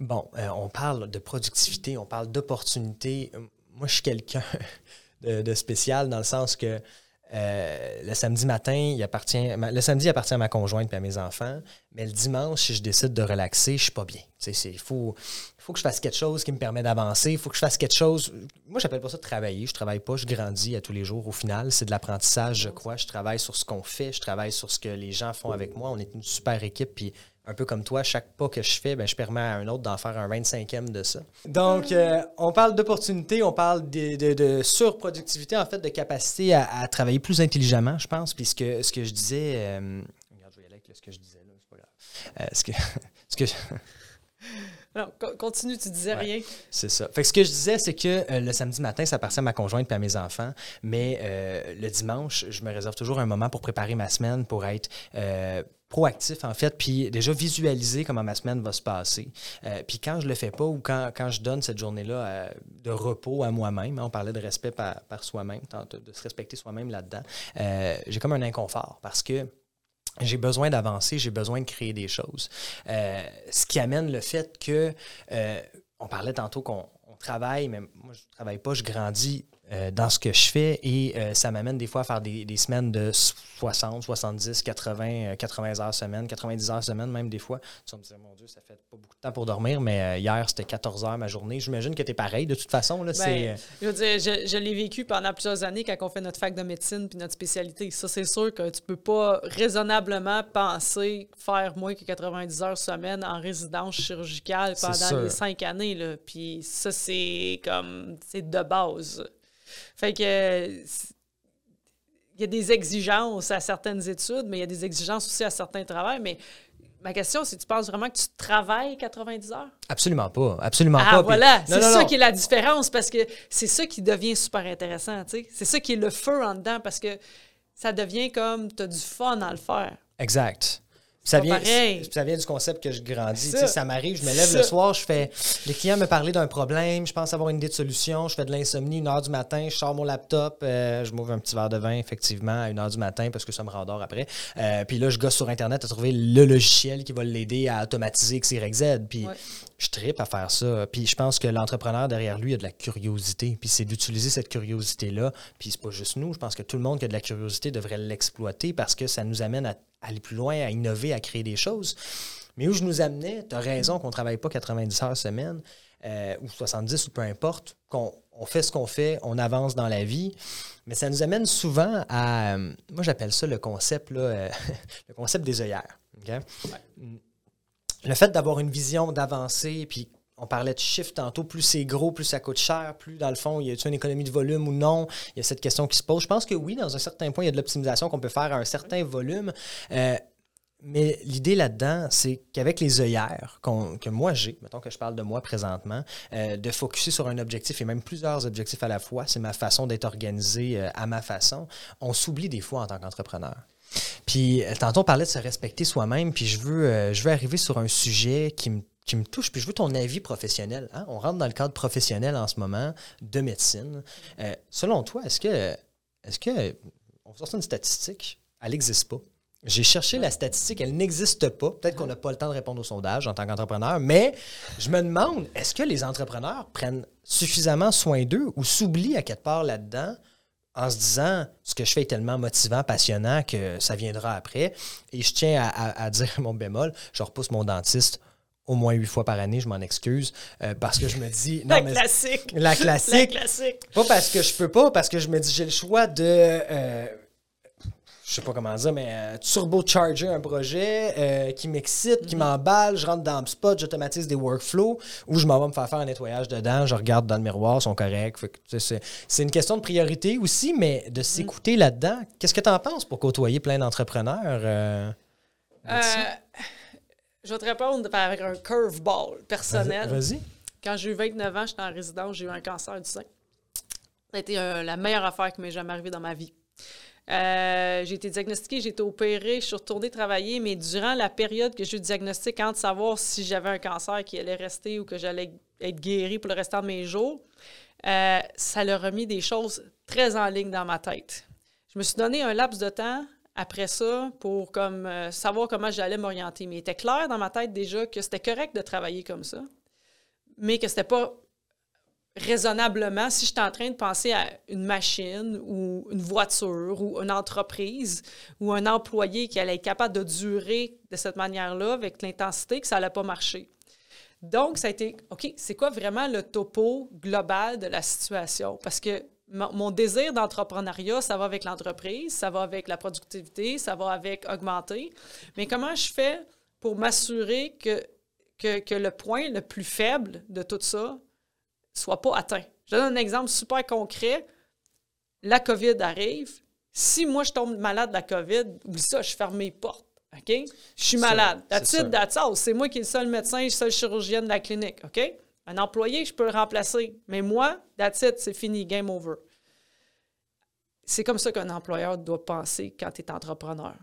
bon, euh, on parle de productivité, on parle d'opportunité. Moi, je suis quelqu'un [LAUGHS] de, de spécial dans le sens que euh, le samedi matin, il appartient, le samedi appartient à ma conjointe et à mes enfants, mais le dimanche, si je décide de relaxer, je suis pas bien. Il faut, faut que je fasse quelque chose qui me permet d'avancer, il faut que je fasse quelque chose. Moi, j'appelle pas ça de travailler. Je travaille pas, je grandis à tous les jours. Au final, c'est de l'apprentissage, je crois. Je travaille sur ce qu'on fait, je travaille sur ce que les gens font avec moi. On est une super équipe, puis un peu comme toi, chaque pas que je fais, ben, je permets à un autre d'en faire un 25e de ça. Donc, euh, on parle d'opportunités, on parle de, surproductivité, en fait, de capacité à, travailler plus intelligemment, je pense. Puis ce que, ce que je disais. Euh, regarde, je vais y aller avec ce que je disais, là, c'est pas grave. Euh, ce que. [LAUGHS] ce que [LAUGHS] non, continue, tu disais rien. C'est ça. Fait que ce que je disais, c'est que le samedi matin, ça appartient à ma conjointe et à mes enfants, mais le dimanche, je me réserve toujours un moment pour préparer ma semaine, pour être proactif, en fait, puis déjà visualiser comment ma semaine va se passer. Euh, puis quand je le fais pas ou quand, quand je donne cette journée-là euh, de repos à moi-même, hein, on parlait de respect par, par soi-même, de se respecter soi-même là-dedans, euh, j'ai comme un inconfort parce que j'ai besoin d'avancer, j'ai besoin de créer des choses. ce qui amène le fait que, on parlait tantôt qu'on travaille, mais moi je travaille pas, je grandis euh, dans ce que je fais et euh, ça m'amène des fois à faire des, des, semaines de 60, 70, 80, 80 heures semaine, 90 heures semaine même des fois. Tu vas me dire, mon Dieu, ça fait pas beaucoup de temps pour dormir, mais euh, hier c'était 14 heures ma journée. J'imagine que tu es pareil de toute façon. Là, ben, je veux dire, je, je l'ai vécu pendant plusieurs années quand on fait notre fac de médecine puis notre spécialité. Ça, c'est sûr que tu peux pas raisonnablement penser faire moins que 90 heures semaine en résidence chirurgicale pendant les cinq années. Là. Puis ça, c'est comme, c'est de base. Fait que il y a des exigences à certaines études, mais il y a des exigences aussi à certains travaux. Mais ma question, c'est tu penses vraiment que tu travailles 90 heures? Absolument pas. Absolument ah, pas. voilà. C'est ça qui est la différence parce que c'est ça qui devient super intéressant. C'est ça qui est le feu en dedans parce que ça devient comme tu as du fun à le faire. Exact. Ça vient, ça vient du concept que je grandis. Ça, ça m'arrive, je me lève le soir, je fais. Les clients me parlaient d'un problème, je pense avoir une idée de solution, je fais de l'insomnie une heure du matin, je sors mon laptop, euh, je m'ouvre un petit verre de vin, effectivement, à une heure du matin parce que ça me rendort après. Euh, puis là, je gosse sur Internet à trouver le logiciel qui va l'aider à automatiser XYZ. Puis je tripe à faire ça. Puis je pense que l'entrepreneur derrière lui a de la curiosité. Puis c'est d'utiliser cette curiosité-là. Puis c'est pas juste nous, je pense que tout le monde qui a de la curiosité devrait l'exploiter parce que ça nous amène à aller plus loin, à innover, à créer des choses. Mais où je nous amenais, tu as raison qu'on ne travaille pas 90 heures semaine, euh, ou 70 ou peu importe, qu'on on fait ce qu'on fait, on avance dans la vie. Mais ça nous amène souvent à, euh, moi j'appelle ça le concept, là, euh, [LAUGHS] le concept des œillères. Le fait d'avoir une vision, d'avancer, puis on parlait de chiffre tantôt, plus c'est gros, plus ça coûte cher, plus dans le fond, y a une économie de volume ou non? Il y a cette question qui se pose. Je pense que oui, dans un certain point, il y a de l'optimisation qu'on peut faire à un certain volume. Euh, mais l'idée là-dedans, c'est qu'avec les œillères que moi j'ai, mettons que je parle de moi présentement, euh, de focuser sur un objectif et même plusieurs objectifs à la fois, c'est ma façon d'être organisé euh, à ma façon, on s'oublie des fois en tant qu'entrepreneur. Puis tantôt on parlait de se respecter soi-même, puis je veux, je veux arriver sur un sujet qui me qui me touche, puis je veux ton avis professionnel. Hein. On rentre dans le cadre professionnel en ce moment de médecine. Euh, selon toi, est-ce que, est-ce que, on sort une statistique, elle n'existe pas. J'ai cherché la statistique, elle n'existe pas. Peut-être qu'on n'a pas le temps de répondre au sondage en tant qu'entrepreneur, mais je me demande, est-ce que les entrepreneurs prennent suffisamment soin d'eux ou s'oublient à quelque part là-dedans en se disant ce que je fais est tellement motivant, passionnant que ça viendra après. Et je tiens à, à dire mon bémol, je repousse mon dentiste au moins huit fois par année, je m'en excuse, euh, parce que je me dis... Non, la, classique. la classique. La classique. Pas parce que je peux pas, parce que je me dis, j'ai le choix de... Euh, je sais pas comment dire, mais euh, turbocharger un projet qui m'excite, qui mhm. m'emballe, je rentre dans HubSpot, j'automatise des workflows, ou je m'en vais me faire faire un nettoyage dedans, je regarde dans le miroir, ils sont corrects. C'est une question de priorité aussi, mais de mhm. s'écouter là-dedans. Qu'est-ce que tu en penses pour côtoyer plein d'entrepreneurs? Je vais te répondre avec un curveball personnel. Vas-y. Quand j'ai eu 29 ans, j'étais en résidence, j'ai eu un cancer du sein. Ça a été euh, la meilleure affaire qui m'est jamais arrivée dans ma vie. Euh, j'ai été diagnostiquée, j'ai été opérée, je suis retournée travailler, mais durant la période que j'ai eu le diagnostic, avant de savoir si j'avais un cancer qui allait rester ou que j'allais être guérie pour le restant de mes jours, euh, ça a remis des choses très en ligne dans ma tête. Je me suis donné un laps de temps après ça pour comme euh, savoir comment j'allais m'orienter. Mais il était clair dans ma tête déjà que c'était correct de travailler comme ça, mais que c'était pas raisonnablement si j'étais en train de penser à une machine ou une voiture ou une entreprise ou un employé qui allait être capable de durer de cette manière-là avec l'intensité que ça n'allait pas marcher. Donc, ça a été, OK, c'est quoi vraiment le topo global de la situation? Parce que mon désir d'entrepreneuriat, ça va avec l'entreprise, ça va avec la productivité, ça va avec augmenter. Mais comment je fais pour m'assurer que, que, que, le point le plus faible de tout ça soit pas atteint? Je donne un exemple super concret. La COVID arrive. Si moi, je tombe malade de la COVID, ou ça, je ferme mes portes. OK? Je suis malade. That's it, that's all. C'est moi qui est le seul médecin, le seul chirurgien de la clinique. OK? Un employé, je peux le remplacer. Mais moi, that's it, c'est fini, game over. C'est comme ça qu'un employeur doit penser quand tu es entrepreneur.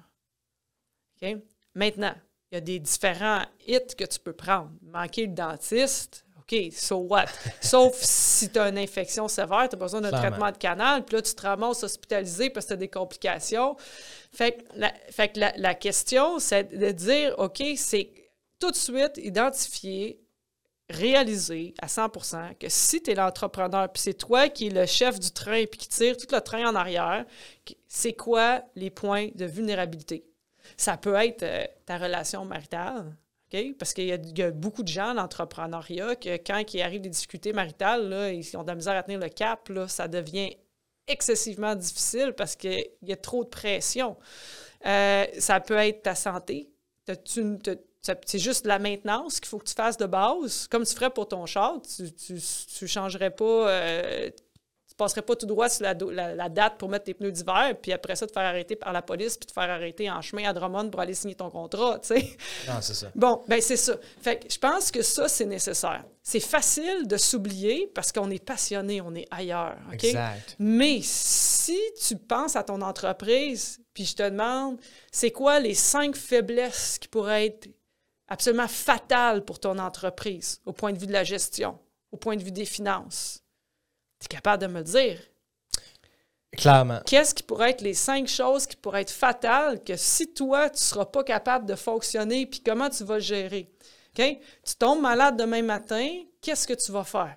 Maintenant, il y a des différents hits que tu peux prendre. Manquer le dentiste, OK, so what? [LAUGHS] Sauf si tu as une infection sévère, tu as besoin d'un traitement de canal, puis là, tu te ramasses hospitalisé parce que tu as des complications. Fait que la, fait que la question, c'est de dire, OK, c'est tout de suite identifier réaliser à 100% que si tu es l'entrepreneur, puis c'est toi qui es le chef du train, puis qui tire tout le train en arrière, c'est quoi les points de vulnérabilité? Ça peut être euh, ta relation maritale, OK? Parce qu'il y, a beaucoup de gens, l'entrepreneuriat, que quand ils arrivent des difficultés maritales, ils ont de la misère à tenir le cap, là, ça devient excessivement difficile parce qu'il y a trop de pression. Euh, ça peut être ta santé. Tu, c'est juste la maintenance qu'il faut que tu fasses de base, comme tu ferais pour ton char. Tu ne changerais pas, euh, tu passerais pas tout droit sur la, date pour mettre tes pneus d'hiver, puis après ça, te faire arrêter par la police, puis te faire arrêter en chemin à Drummond pour aller signer ton contrat, tu sais. Non, c'est ça. Bon, ben c'est ça. Fait que je pense que ça, c'est nécessaire. C'est facile de s'oublier parce qu'on est passionné, on est ailleurs? Exact. Mais si tu penses à ton entreprise, puis je te demande, c'est quoi les cinq faiblesses qui pourraient être absolument fatal pour ton entreprise au point de vue de la gestion, au point de vue des finances. Tu es capable de me dire? Clairement. Qu'est-ce qui pourrait être les cinq choses qui pourraient être fatales que si toi, tu ne seras pas capable de fonctionner, puis comment tu vas gérer? Tu tombes malade demain matin, qu'est-ce que tu vas faire?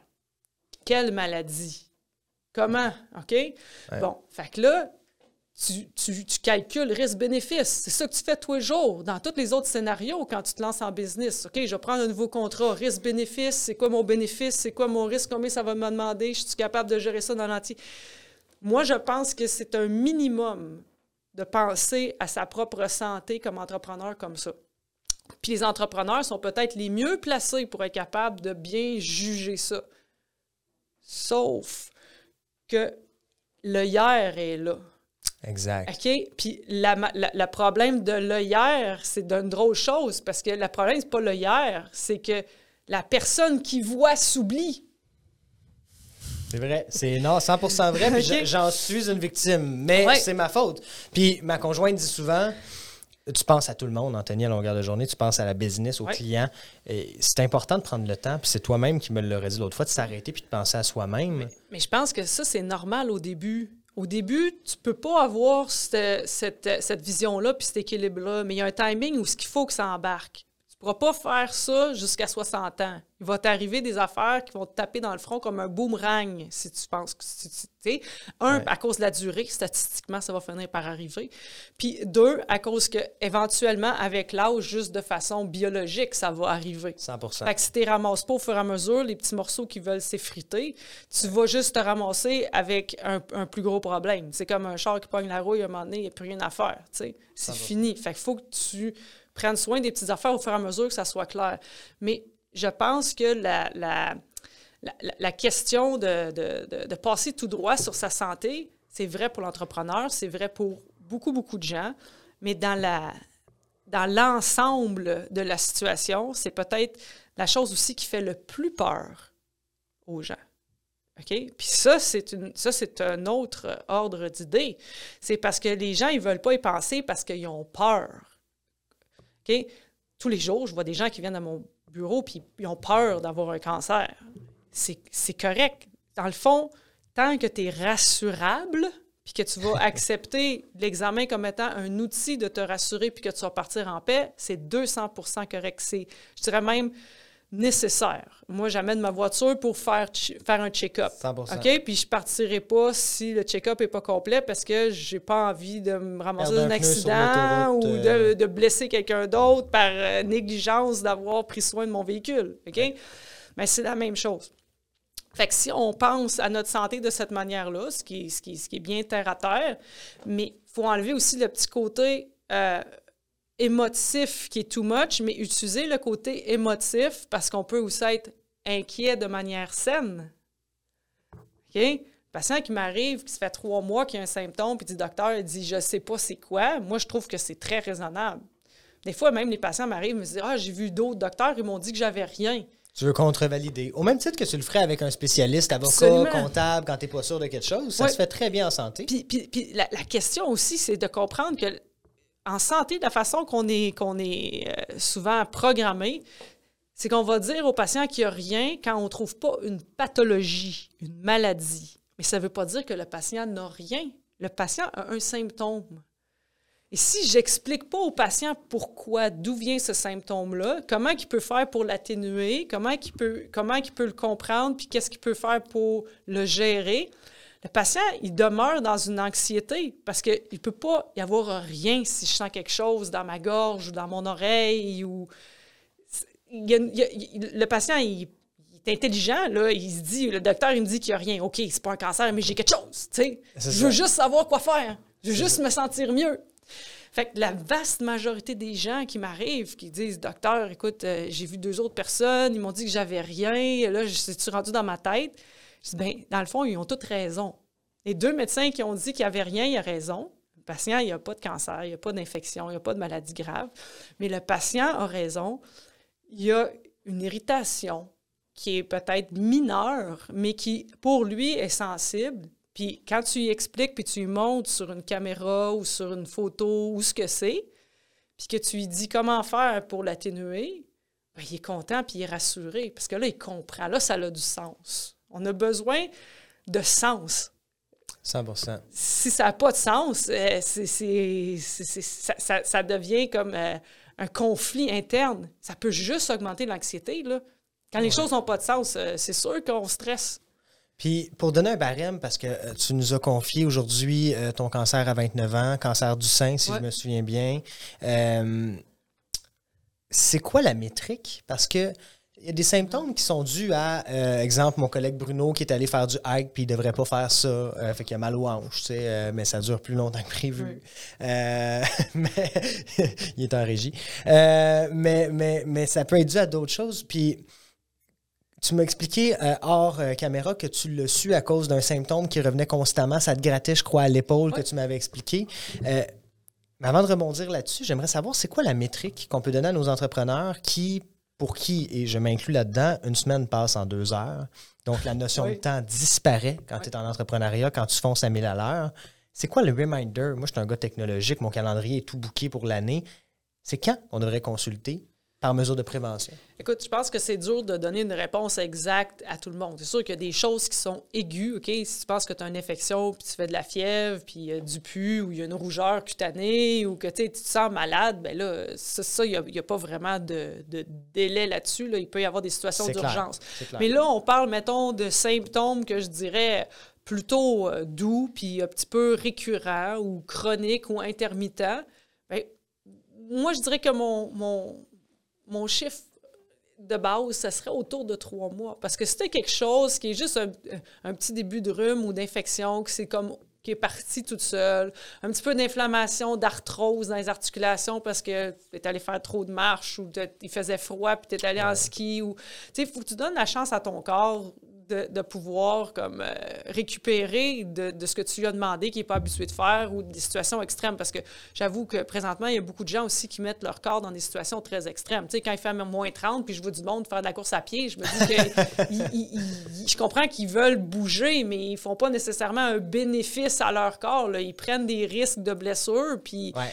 Quelle maladie? Comment? OK? Bon, fait que là, tu, tu, calcules risque-bénéfice. C'est ça que tu fais tous les jours dans tous les autres scénarios quand tu te lances en business. OK, je prendre un nouveau contrat. Risque-bénéfice, c'est quoi mon bénéfice? C'est quoi mon risque? Combien ça va me demander? Je suis capable de gérer ça dans l'entier? Moi, je pense que c'est un minimum de penser à sa propre santé comme entrepreneur comme ça. Puis les entrepreneurs sont peut-être les mieux placés pour être capables de bien juger ça. Sauf que le hier est là. Exact. OK? Puis le problème de l'œillère, c'est d'une drôle chose, parce que le problème, c'est pas l'œillère, c'est que la personne qui voit s'oublie. C'est vrai. C'est non, 100% vrai. Puis [LAUGHS] j'en suis une victime. Mais c'est ma faute. Puis ma conjointe dit souvent tu penses à tout le monde, Anthony, à longueur de journée. Tu penses à la business, aux clients. C'est important de prendre le temps. Puis c'est toi-même qui me l'aurais dit l'autre fois, de s'arrêter puis de penser à soi-même. mais, je pense que ça, c'est normal au début au début, tu peux pas avoir cette, cette, vision-là puis cet équilibre-là, mais il y a un timing où ce qu'il faut que ça embarque. Tu ne pourras pas faire ça jusqu'à 60 ans. Il va t'arriver des affaires qui vont te taper dans le front comme un boomerang, si tu penses que tu sais. Un, à cause de la durée, statistiquement, ça va finir par arriver. Puis deux, à cause que éventuellement, avec l'âge, juste de façon biologique, ça va arriver. 100% Fait que si tu ramasses pas au fur et à mesure les petits morceaux qui veulent s'effriter, tu vas juste te ramasser avec un, plus gros problème. C'est comme un char qui pogne la rouille, à un moment donné, il n'y a plus rien à faire. C'est fini. Fait qu'il faut que tu prennes soin des petites affaires au fur et à mesure que ça soit clair. Mais je pense que la, la, la, question de, de, de, passer tout droit sur sa santé, c'est vrai pour l'entrepreneur, c'est vrai pour beaucoup, beaucoup de gens, mais dans la dans l'ensemble de la situation, c'est peut-être la chose aussi qui fait le plus peur aux gens. OK? Puis ça, c'est une, ça, c'est un autre ordre d'idée. C'est parce que les gens, ils ne veulent pas y penser parce qu'ils ont peur. Tous les jours, je vois des gens qui viennent à mon bureau puis ils ont peur d'avoir un cancer. C'est correct. Dans le fond, tant que tu es rassurable, puis que tu vas [LAUGHS] accepter l'examen comme étant un outil de te rassurer, puis que tu vas partir en paix, c'est 200% correct. C'est, je dirais même, nécessaire. Moi, j'amène ma voiture pour faire, faire un check-up. 100%. OK? Puis je partirai pas si le check-up n'est pas complet parce que j'ai pas envie de me ramasser dans un accident ou de, euh. de blesser quelqu'un d'autre par euh, négligence d'avoir pris soin de mon véhicule. OK? Mais c'est la même chose. Fait que si on pense à notre santé de cette manière-là, ce qui, est- ce, qui, est- ce qui est bien terre à terre, mais il faut enlever aussi le petit côté euh, émotif qui est too much, mais utiliser le côté émotif parce qu'on peut aussi être inquiet de manière saine. OK? Le patient qui m'arrive, qui se fait trois mois, qui a un symptôme, puis dit docteur, il dit je sais pas c'est quoi, moi je trouve que c'est très raisonnable. Des fois, même les patients m'arrivent et me disent Ah, j'ai vu d'autres docteurs, ils m'ont dit que j'avais rien. Tu veux contrevalider. Au même titre que tu le ferais avec un spécialiste, avocat, Absolument. comptable, quand tu n'es pas sûr de quelque chose, ça se fait très bien en santé. Puis, puis- puis la, la question aussi, c'est de comprendre que en santé, la façon qu'on est, qu'on euh, souvent programmé, c'est qu'on va dire au patient qu'il n'y a rien quand on ne trouve pas une pathologie, une maladie. Mais ça ne veut pas dire que le patient n'a rien. Le patient a un symptôme. Et si j'explique pas au patient pourquoi, d'où vient ce symptôme-là, comment il peut faire pour l'atténuer, comment il comment il peut le comprendre, puis qu'est-ce qu'il peut faire pour le gérer, le patient, il demeure dans une anxiété parce qu'il ne peut pas y avoir rien si je sens quelque chose dans ma gorge ou dans mon oreille ou... il y a- il y a- il- le patient, il, est intelligent, là. Il se dit, le docteur, il me dit qu'il n'y a rien. OK, c'est pas un cancer, mais j'ai quelque chose, Je veux ça. juste savoir quoi faire. Je veux juste me sentir mieux. Fait que la vaste majorité des gens qui m'arrivent, qui disent Docteur, écoute, euh, j'ai vu deux autres personnes, ils m'ont dit que j'avais rien, là, je suis rendu dans ma tête? Je dis ben, dans le fond, ils ont toutes raison. Les deux médecins qui ont dit qu'il n'y avait rien, il a raison. Le patient, il n'y a pas de cancer, il n'y a pas d'infection, il n'y a pas de maladie grave. Mais le patient a raison. Il y a une irritation qui est peut-être mineure, mais qui, pour lui, est sensible. Puis quand tu lui expliques, puis tu lui montres sur une caméra ou sur une photo ou ce que c'est, puis que tu lui dis comment faire pour l'atténuer, ben, il est content puis il est rassuré. Parce que là, il comprend. Là, ça a du sens. On a besoin de sens. 100% Si ça n'a pas de sens, euh, c'est- c'est- c'est- c'est- ça, ça- ça devient comme euh, un conflit interne. Ça peut juste augmenter l'anxiété. là. Quand les choses n'ont pas de sens, euh, c'est sûr qu'on stresse. Puis, pour donner un barème, parce que tu nous as confié aujourd'hui ton cancer à 29 ans, cancer du sein, si Ouais. je me souviens bien. C'est quoi la métrique? Parce que il y a des symptômes qui sont dus à, euh, exemple, mon collègue Bruno qui est allé faire du hike puis il devrait pas faire ça, euh, fait qu'il a mal aux hanches, tu sais, euh, mais ça dure plus longtemps que prévu. Oui. Euh, [LAUGHS] mais [LAUGHS] il est en régie. Euh, mais, mais, mais ça peut être dû à d'autres choses. Puis tu m'as expliqué hors caméra que tu l'as su à cause d'un symptôme qui revenait constamment. Ça te grattait, je crois, à l'épaule que tu m'avais expliqué. Mais avant de rebondir là-dessus, j'aimerais savoir c'est quoi la métrique qu'on peut donner à nos entrepreneurs qui, pour qui, et je m'inclus là-dedans, une semaine passe en deux heures. Donc la notion Oui. de temps disparaît quand tu es en entrepreneuriat, quand tu fonces à 1000 à l'heure. C'est quoi le reminder? Moi, je suis un gars technologique, mon calendrier est tout booké pour l'année. C'est quand on devrait consulter? Par mesure de prévention? Écoute, je pense que c'est dur de donner une réponse exacte à tout le monde. C'est sûr qu'il y a des choses qui sont aiguës, OK? Si tu penses que tu as une infection, puis tu fais de la fièvre, puis il y a du pu, ou il y a une rougeur cutanée, ou que tu te sens malade, ben là, ça, il n'y a, pas vraiment de, de délai là-dessus. là. Il peut y avoir des situations d'urgence. Mais là, on parle, mettons, de symptômes que je dirais plutôt euh, doux, puis un petit peu récurrents, ou chroniques, ou intermittents. Ben, moi, je dirais que mon, mon, mon chiffre de base, ça serait autour de trois mois. Parce que c'était quelque chose qui est juste un, un petit début de rhume ou d'infection, que c'est comme qui est parti toute seule, un petit peu d'inflammation, d'arthrose dans les articulations parce que tu es allé faire trop de marche ou il faisait froid puis tu es allé en ski. ou Tu sais, il faut que tu donnes la chance à ton corps de, de pouvoir comme euh, récupérer de, de ce que tu lui as demandé qu'il n'est pas habitué de faire ou des situations extrêmes. Parce que j'avoue que présentement, il y a beaucoup de gens aussi qui mettent leur corps dans des situations très extrêmes. Tu sais, quand il fait moins 30 puis je vois du monde faire de la course à pied, je me dis que [LAUGHS] ils- ils- ils- je comprends qu'ils veulent bouger, mais ils font pas nécessairement un bénéfice à leur corps. là. Ils prennent des risques de blessures puis Ouais.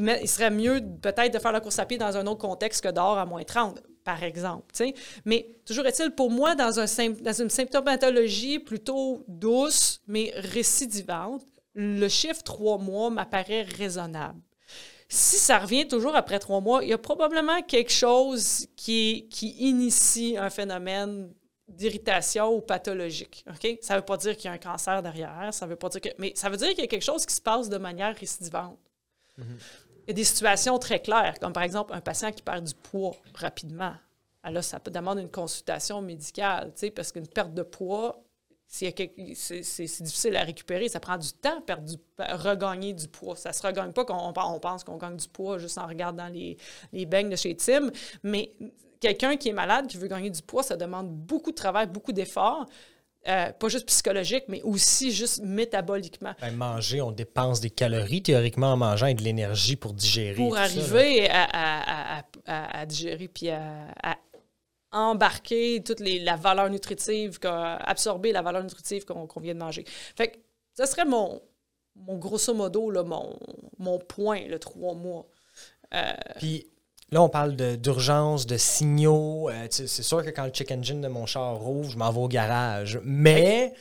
Met- il serait mieux peut-être de faire la course à pied dans un autre contexte que dehors à moins 30. Par exemple. Mais toujours est-il, pour moi, dans, un, une symptomatologie plutôt douce, mais récidivante, le chiffre trois mois m'apparaît raisonnable. Si ça revient toujours après trois mois, il y a probablement quelque chose qui, initie un phénomène d'irritation ou pathologique. Ça ne veut pas dire qu'il y a un cancer derrière, ça veut pas dire que... mais ça veut dire qu'il y a quelque chose qui se passe de manière récidivante. Mm-hmm. Il y a des situations très claires, comme par exemple un patient qui perd du poids rapidement. Alors, ça peut demander une consultation médicale, parce qu'une perte de poids, c'est difficile à récupérer. Ça prend du temps perdre regagner du poids. Ça ne se regagne pas qu'on on pense qu'on gagne du poids juste en regardant les, les beignes de chez Tim. Mais quelqu'un qui est malade, qui veut gagner du poids, ça demande beaucoup de travail, beaucoup d'efforts. Euh, pas juste psychologique, mais aussi juste métaboliquement. Ben, manger, on dépense des calories théoriquement en mangeant et de l'énergie pour digérer. Pour arriver à, à, digérer puis à, embarquer toute les, la valeur nutritive, absorber la valeur nutritive qu'on vient de manger. Fait que ce serait mon, mon grosso modo, là, mon, mon point, le trois mois. Euh, puis Là, on parle d'urgence, de, signaux. Euh, c'est sûr que quand le check engine de mon char rouvre, je m'en vais au garage. Mais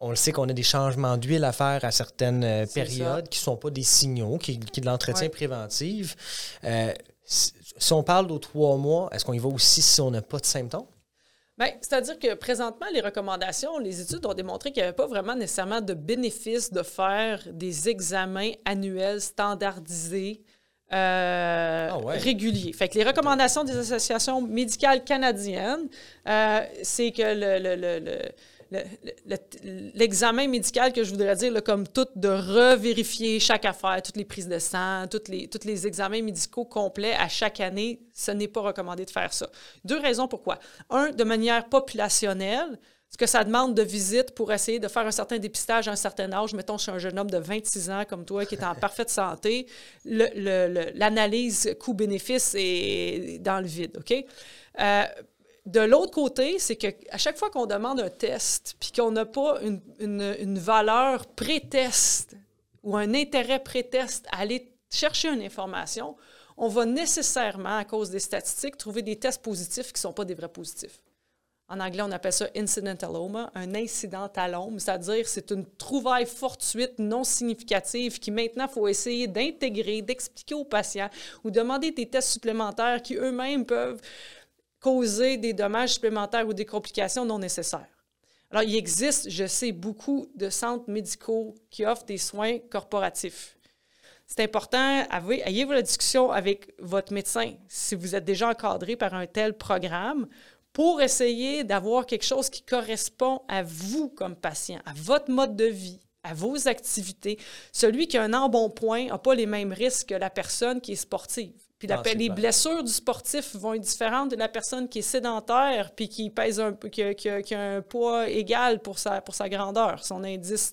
on le sait qu'on a des changements d'huile à faire à certaines euh, périodes qui ne sont pas des signaux, qui, qui de l'entretien préventif. Euh, si on parle aux trois mois, est-ce qu'on y va aussi si on n'a pas de symptômes? Bien, c'est-à-dire que présentement, les recommandations, les études ont démontré qu'il n'y avait pas vraiment nécessairement de bénéfice de faire des examens annuels standardisés euh, ah. Fait que les recommandations des associations médicales canadiennes, euh, c'est que l'examen médical que je voudrais dire, comme tout, de revérifier chaque affaire, toutes les prises de sang, tous les examens médicaux complets à chaque année, ce n'est pas recommandé de faire ça. Deux raisons pourquoi. Un, de manière populationnelle, ce que ça demande de visite pour essayer de faire un certain dépistage à un certain âge. Mettons, je suis un jeune homme de 26 ans comme toi qui est en [LAUGHS] parfaite santé. L'analyse coût-bénéfice est dans le vide, OK? Euh, de l'autre côté, c'est qu'à chaque fois qu'on demande un test, puis qu'on n'a pas une, une valeur pré-test ou un intérêt pré-test à aller chercher une information, on va nécessairement, à cause des statistiques, trouver des tests positifs qui ne sont pas des vrais positifs. En anglais, on appelle ça incidentaloma, un incidentalome, c'est-à-dire c'est une trouvaille fortuite non significative qui maintenant faut essayer d'intégrer, d'expliquer aux patients ou demander des tests supplémentaires qui eux-mêmes peuvent causer des dommages supplémentaires ou des complications non nécessaires. Alors, il existe, je sais, beaucoup de centres médicaux qui offrent des soins corporatifs. C'est important, ayez-vous la discussion avec votre médecin si vous êtes déjà encadré par un tel programme pour essayer d'avoir quelque chose qui correspond à vous comme patient, à votre mode de vie, à vos activités. Celui qui a un embonpoint n'a pas les mêmes risques que la personne qui est sportive. Puis ah, les blessures du sportif vont être différentes de la personne qui est sédentaire puis qui pèse un qui a, qui a, un poids égal pour sa, pour sa grandeur, son indice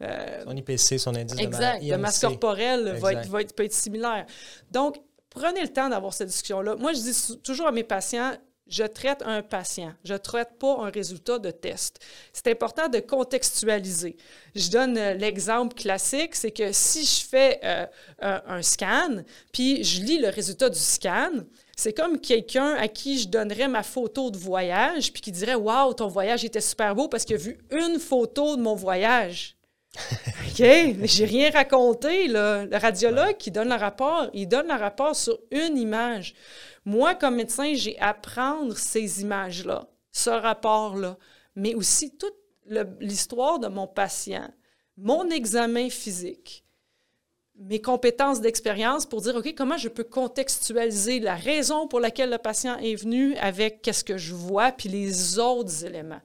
euh, son IPC, son indice exact, de, masse corporelle va être, va être, peut être similaire. Donc prenez le temps d'avoir cette discussion là. Moi je dis toujours à mes patients je traite un patient, je ne traite pas un résultat de test. C'est important de contextualiser. Je donne euh, l'exemple classique, c'est que si je fais euh, un scan, puis je lis le résultat du scan, c'est comme quelqu'un à qui je donnerais ma photo de voyage, puis qui dirait Waouh, ton voyage était super beau parce qu'il a vu une photo de mon voyage. [LAUGHS] OK, j'ai rien raconté. Là. Le radiologue qui donne le rapport, il donne le rapport sur une image. Moi, comme médecin, j'ai à prendre ces images-là, ce rapport-là, mais aussi toute l'histoire de mon patient, mon examen physique, mes compétences d'expérience pour dire, OK, comment je peux contextualiser la raison pour laquelle le patient est venu avec qu'est-ce que je vois, puis les autres éléments.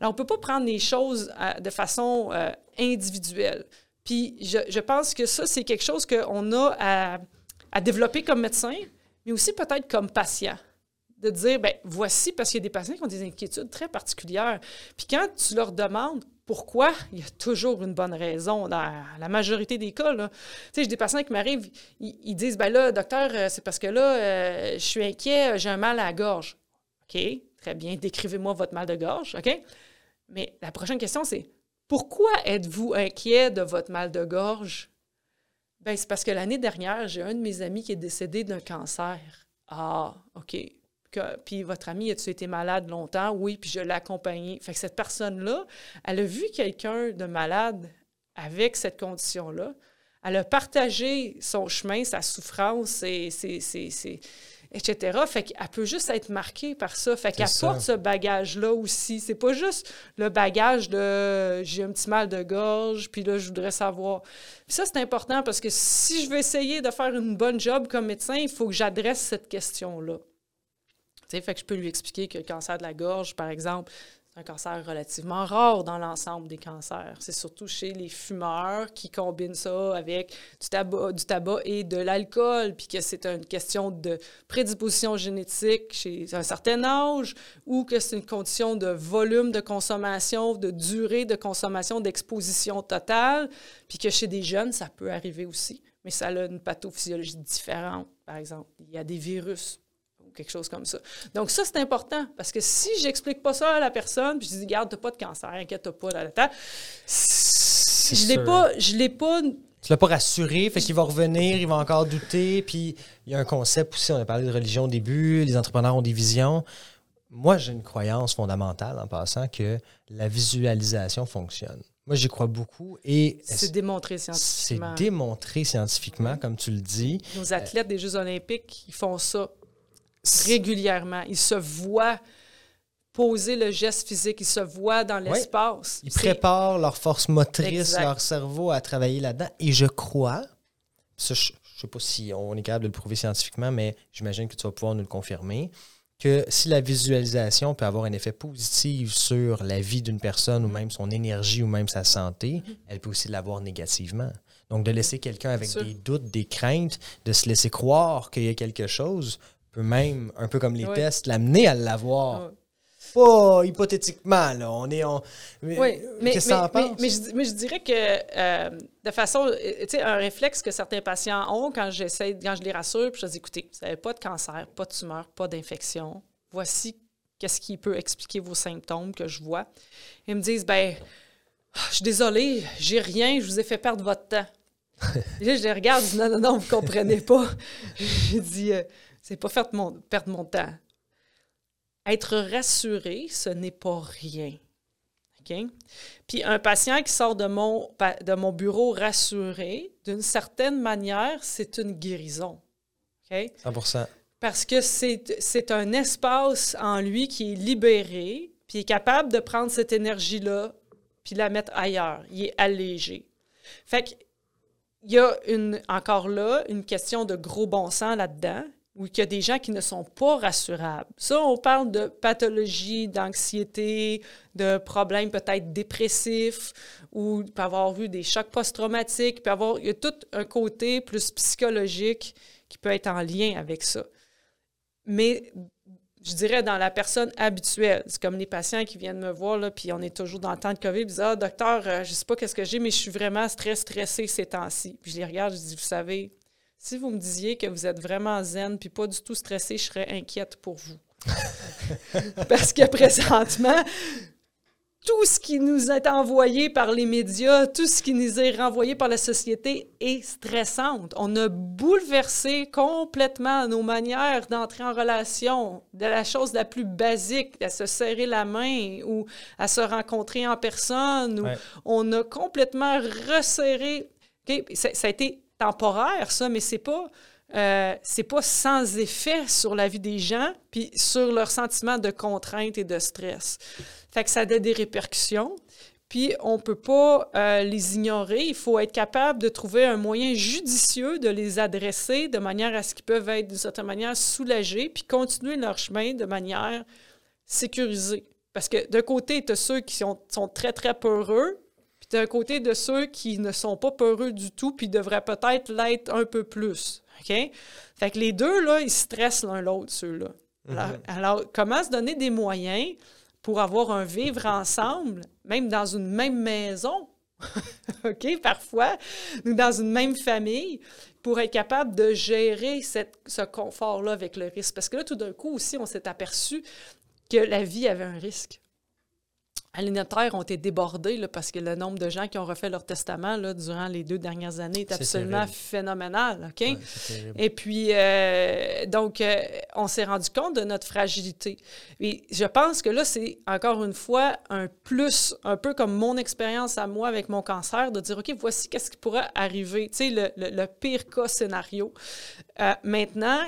Alors, on ne peut pas prendre les choses euh, de façon euh, individuelle. Puis, je, pense que ça, c'est quelque chose qu'on a à développer comme médecin, mais aussi peut-être comme patient. De dire, ben voici, parce qu'il y a des patients qui ont des inquiétudes très particulières. Puis quand tu leur demandes pourquoi, il y a toujours une bonne raison dans la majorité des cas. Tu sais, j'ai des patients qui m'arrivent, ils, disent, ben là, docteur, euh, c'est parce que là, euh, je suis inquiet, j'ai un mal à la gorge. OK, très bien, décrivez-moi votre mal de gorge, OK? Mais la prochaine question, c'est pourquoi êtes-vous inquiet de votre mal de gorge? Ben, c'est parce que l'année dernière, j'ai un de mes amis qui est décédé d'un cancer. Ah, OK. puis votre ami, a-tu été malade longtemps? Oui, puis je l'ai accompagné. Fait que cette personne-là, elle a vu quelqu'un de malade avec cette condition-là. Elle a partagé son chemin, sa souffrance, et c'est etc. Fait qu'elle peut juste être marquée par ça. Fait qu'elle porte ce bagage-là aussi. C'est pas juste le bagage de j'ai un petit mal de gorge, puis là, je voudrais savoir. Puis ça, c'est important parce que si je veux essayer de faire une bonne job comme médecin, il faut que j'adresse cette question-là. Tu sais, fait que je peux lui expliquer que le cancer de la gorge, par exemple, un cancer relativement rare dans l'ensemble des cancers. C'est surtout chez les fumeurs qui combinent ça avec du tabac et de l'alcool, puis que c'est une question de prédisposition génétique chez un certain âge ou que c'est une condition de volume de consommation, de durée de consommation, d'exposition totale, puis que chez des jeunes, ça peut arriver aussi, mais ça a une pathophysiologie différente, par exemple. Il y a des virus quelque chose comme ça. Donc, ça, c'est important parce que si j'explique pas ça à la personne, puis je dis, garde, t'as pas de cancer, inquiète pas, là, là, je l'ai pas, je l'ai pas. Tu l'as pas rassuré, fait qu'il va revenir, il va encore douter, puis il y a un concept aussi, on a parlé de religion au début, les entrepreneurs ont des visions. Moi, j'ai une croyance fondamentale en passant que la visualisation fonctionne. Moi, j'y crois beaucoup. et C'est démontré scientifiquement. C'est démontré scientifiquement, comme tu le dis. Nos athlètes des Jeux olympiques, ils font ça régulièrement. Ils se voient poser le geste physique, ils se voient dans l'espace. Ils préparent leur force motrice, leur cerveau à travailler là-dedans. Et je crois, je ne sais pas si on est capable de le prouver scientifiquement, mais j'imagine que tu vas pouvoir nous le confirmer, que si la visualisation peut avoir un effet positif sur la vie d'une personne ou même son énergie ou même sa santé, elle peut aussi l'avoir négativement. Donc, de laisser quelqu'un avec des doutes, des craintes, de se laisser croire qu'il y a quelque chose, peut même, un peu comme les tests, l'amener à l'avoir. Pas hypothétiquement, là. On est. en Mais, oui, mais, qu'est-ce que mais, mais, je, mais, je, dirais que euh, de façon. Euh, tu sais, un réflexe que certains patients ont quand j'essaie, quand je les rassure, puis je dis écoutez, vous n'avez pas de cancer, pas de tumeur, pas d'infection. Voici qu'est-ce qui peut expliquer vos symptômes que je vois. Ils me disent ben, je suis désolée, j'ai rien, je vous ai fait perdre votre temps. [LAUGHS] Et là, je les regarde, je dis non, non, non, vous comprenez pas. [LAUGHS] je dis. Euh, c'est pas faire mon, perdre mon temps. Être rassuré, ce n'est pas rien. OK? Puis un patient qui sort de mon, de mon bureau rassuré, d'une certaine manière, c'est une guérison. OK? 100 Parce que c'est un espace en lui qui est libéré, puis il est capable de prendre cette énergie-là, puis la mettre ailleurs. Il est allégé. Fait qu'il y a une, encore là une question de gros bon sens là-dedans ou qu'il y a des gens qui ne sont pas rassurables. Ça, on parle de pathologie, d'anxiété, de problèmes peut-être dépressifs, ou peut avoir eu des chocs post-traumatiques, peut il y a tout un côté plus psychologique qui peut être en lien avec ça. Mais je dirais dans la personne habituelle, c'est comme les patients qui viennent me voir, là, puis on est toujours dans le temps de COVID, ils disent Ah, docteur, euh, je ne sais pas qu'est-ce que j'ai, mais je suis vraiment très stressé ces temps-ci. Puis je les regarde, je dis Vous savez, si vous me disiez que vous êtes vraiment zen puis pas du tout stressé, je serais inquiète pour vous. [LAUGHS] Parce que présentement, tout ce qui nous est envoyé par les médias, tout ce qui nous est renvoyé par la société est stressant. On a bouleversé complètement nos manières d'entrer en relation, de la chose la plus basique, à se serrer la main ou à se rencontrer en personne. On a complètement resserré. Ça, ça, a été temporaire, ça, mais c'est pas. Euh, c'est pas sans effet sur la vie des gens, puis sur leur sentiment de contrainte et de stress. Fait que ça a des répercussions, puis on peut pas euh, les ignorer. Il faut être capable de trouver un moyen judicieux de les adresser de manière à ce qu'ils peuvent être d'une certaine manière soulagés, puis continuer leur chemin de manière sécurisée. Parce que d'un côté, tu as ceux qui sont, sont très, très peureux, d'un côté de ceux qui ne sont pas peureux du tout, puis devraient peut-être l'être un peu plus. OK? Fait que les deux, là, ils stressent l'un l'autre, ceux-là. Mhm. alors, comment se donner des moyens pour avoir un vivre ensemble, même dans une même maison? [LAUGHS] OK, parfois, ou dans une même famille, pour être capable de gérer cette, ce confort-là avec le risque? Parce que là, tout d'un coup aussi, on s'est aperçu que la vie avait un risque. Alimentaires ont été débordés là, parce que le nombre de gens qui ont refait leur testament là, durant les deux dernières années est absolument phénoménal. OK? Et puis, euh, donc, euh, on s'est rendu compte de notre fragilité. Et je pense que là, c'est encore une fois un plus, un peu comme mon expérience à moi avec mon cancer, de dire, OK, voici qu'est-ce qui pourrait arriver, tu sais, le, le, pire cas scénario. Euh, maintenant,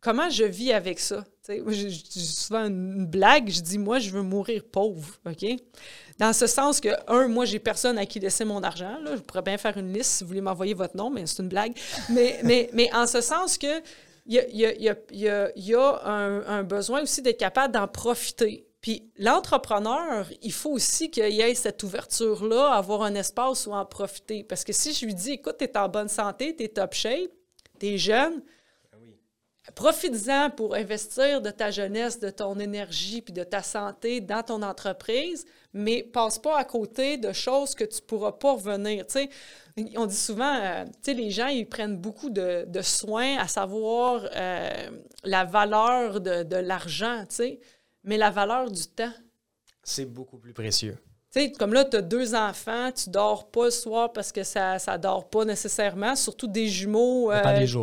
comment je vis avec ça? J'ai souvent une blague, je dis, moi, je veux mourir pauvre, OK? Dans ce sens que, un, moi, j'ai personne à qui laisser mon argent. Là. Je pourrais bien faire une liste si vous voulez m'envoyer votre nom, mais c'est une blague. Mais, [LAUGHS] mais, mais en ce sens que il y a, y a, y a, y a un, un, besoin aussi d'être capable d'en profiter. Puis l'entrepreneur, il faut aussi qu'il y ait cette ouverture-là, avoir un espace où en profiter. Parce que si je lui dis, écoute, tu es en bonne santé, tu es top shape, tu es jeune, Profites-en pour investir de ta jeunesse, de ton énergie puis de ta santé dans ton entreprise, mais passe pas à côté de choses que tu pourras pas revenir. on dit souvent, euh, les gens, ils prennent beaucoup de, soins à savoir euh, la valeur de, de l'argent, mais la valeur du temps. C'est beaucoup plus précieux. Tu sais, comme là, tu as deux enfants, tu dors pas le soir parce que ça ne dort pas nécessairement, surtout des jumeaux. Euh,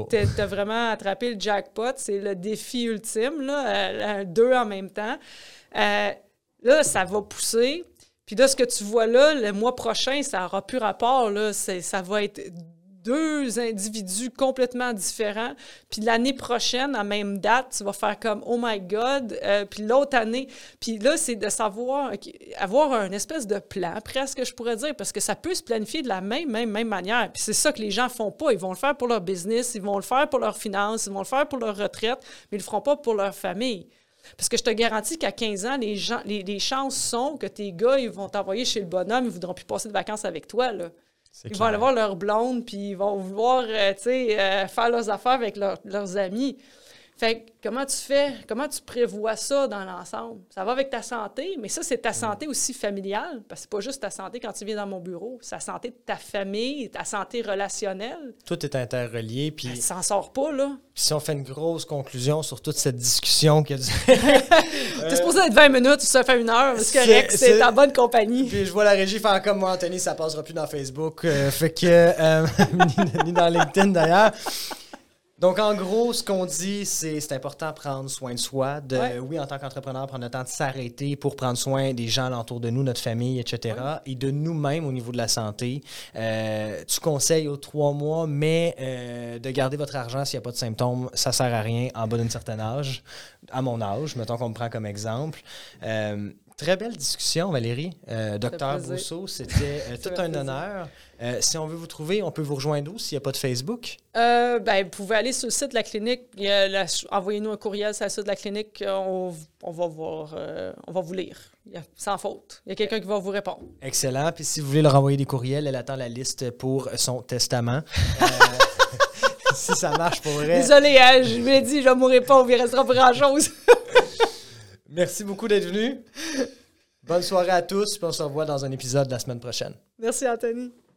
tu as vraiment attrapé le jackpot, c'est le défi ultime, là, euh, deux en même temps. Euh, là, ça va pousser. Puis là, ce que tu vois là, le mois prochain, ça n'aura plus rapport. Là, ça va être deux individus complètement différents. Puis l'année prochaine, à même date, tu vas faire comme Oh my God. Euh, puis l'autre année. Puis là, c'est de savoir, avoir un espèce de plan, presque, je pourrais dire, parce que ça peut se planifier de la même, même, même manière. Puis c'est ça que les gens font pas. Ils vont le faire pour leur business, ils vont le faire pour leurs finances, ils vont le faire pour leur retraite, mais ils le feront pas pour leur famille. Parce que je te garantis qu'à 15 ans, les, gens, les, chances sont que tes gars, ils vont t'envoyer chez le bonhomme, ils voudront plus passer de vacances avec toi. Là. Ils vont aller voir leur blonde, puis ils vont vouloir euh, euh, faire leurs affaires avec leurs amis. Fait comment tu fais, comment tu prévois ça dans l'ensemble? Ça va avec ta santé, mais ça, c'est ta santé aussi familiale, parce que c'est pas juste ta santé quand tu viens dans mon bureau, c'est la santé de ta famille, ta santé relationnelle. Tout est interrelié, puis... Ben, ça s'en sort pas, là. Puis si on fait une grosse conclusion sur toute cette discussion qui a [LAUGHS] T'es supposé être 20 minutes, ça fait une heure, c'est correct, c'est en bonne compagnie. Puis je vois la régie faire comme moi, Anthony, ça passera plus dans Facebook, euh, fait que... Euh, [LAUGHS] ni dans LinkedIn, d'ailleurs. Donc, en gros, ce qu'on dit, c'est c'est important de prendre soin de soi. De, Oui, en tant qu'entrepreneur, prendre le temps de s'arrêter pour prendre soin des gens autour de nous, notre famille, etc. Et de nous-mêmes au niveau de la santé. Euh, tu conseilles aux trois mois, mais euh, de garder votre argent s'il n'y a pas de symptômes, ça sert à rien en bas d'un certain âge. À mon âge, mettons qu'on me prend comme exemple. Euh, Très belle discussion, Valérie. Euh, docteur Brousseau, c'était euh, [LAUGHS] tout un honneur. Euh, si on veut vous trouver, on peut vous rejoindre où s'il n'y a pas de Facebook? ben, vous pouvez aller sur le site de la clinique. Envoyez-nous un courriel sur le site de la clinique. On, va, voir, on va vous lire. sans faute. Il y a quelqu'un qui va vous répondre. Excellent. Puis si vous voulez leur envoyer des courriels, elle attend la liste pour son testament. [LAUGHS] [LAUGHS] si ça marche pour vrai. Désolé, hein, je lui ai dit, je ne mourrai pas, on ne restera pas grand-chose. Merci beaucoup d'être venu. Bonne soirée à tous, on se revoit dans un épisode la semaine prochaine. Merci, Anthony.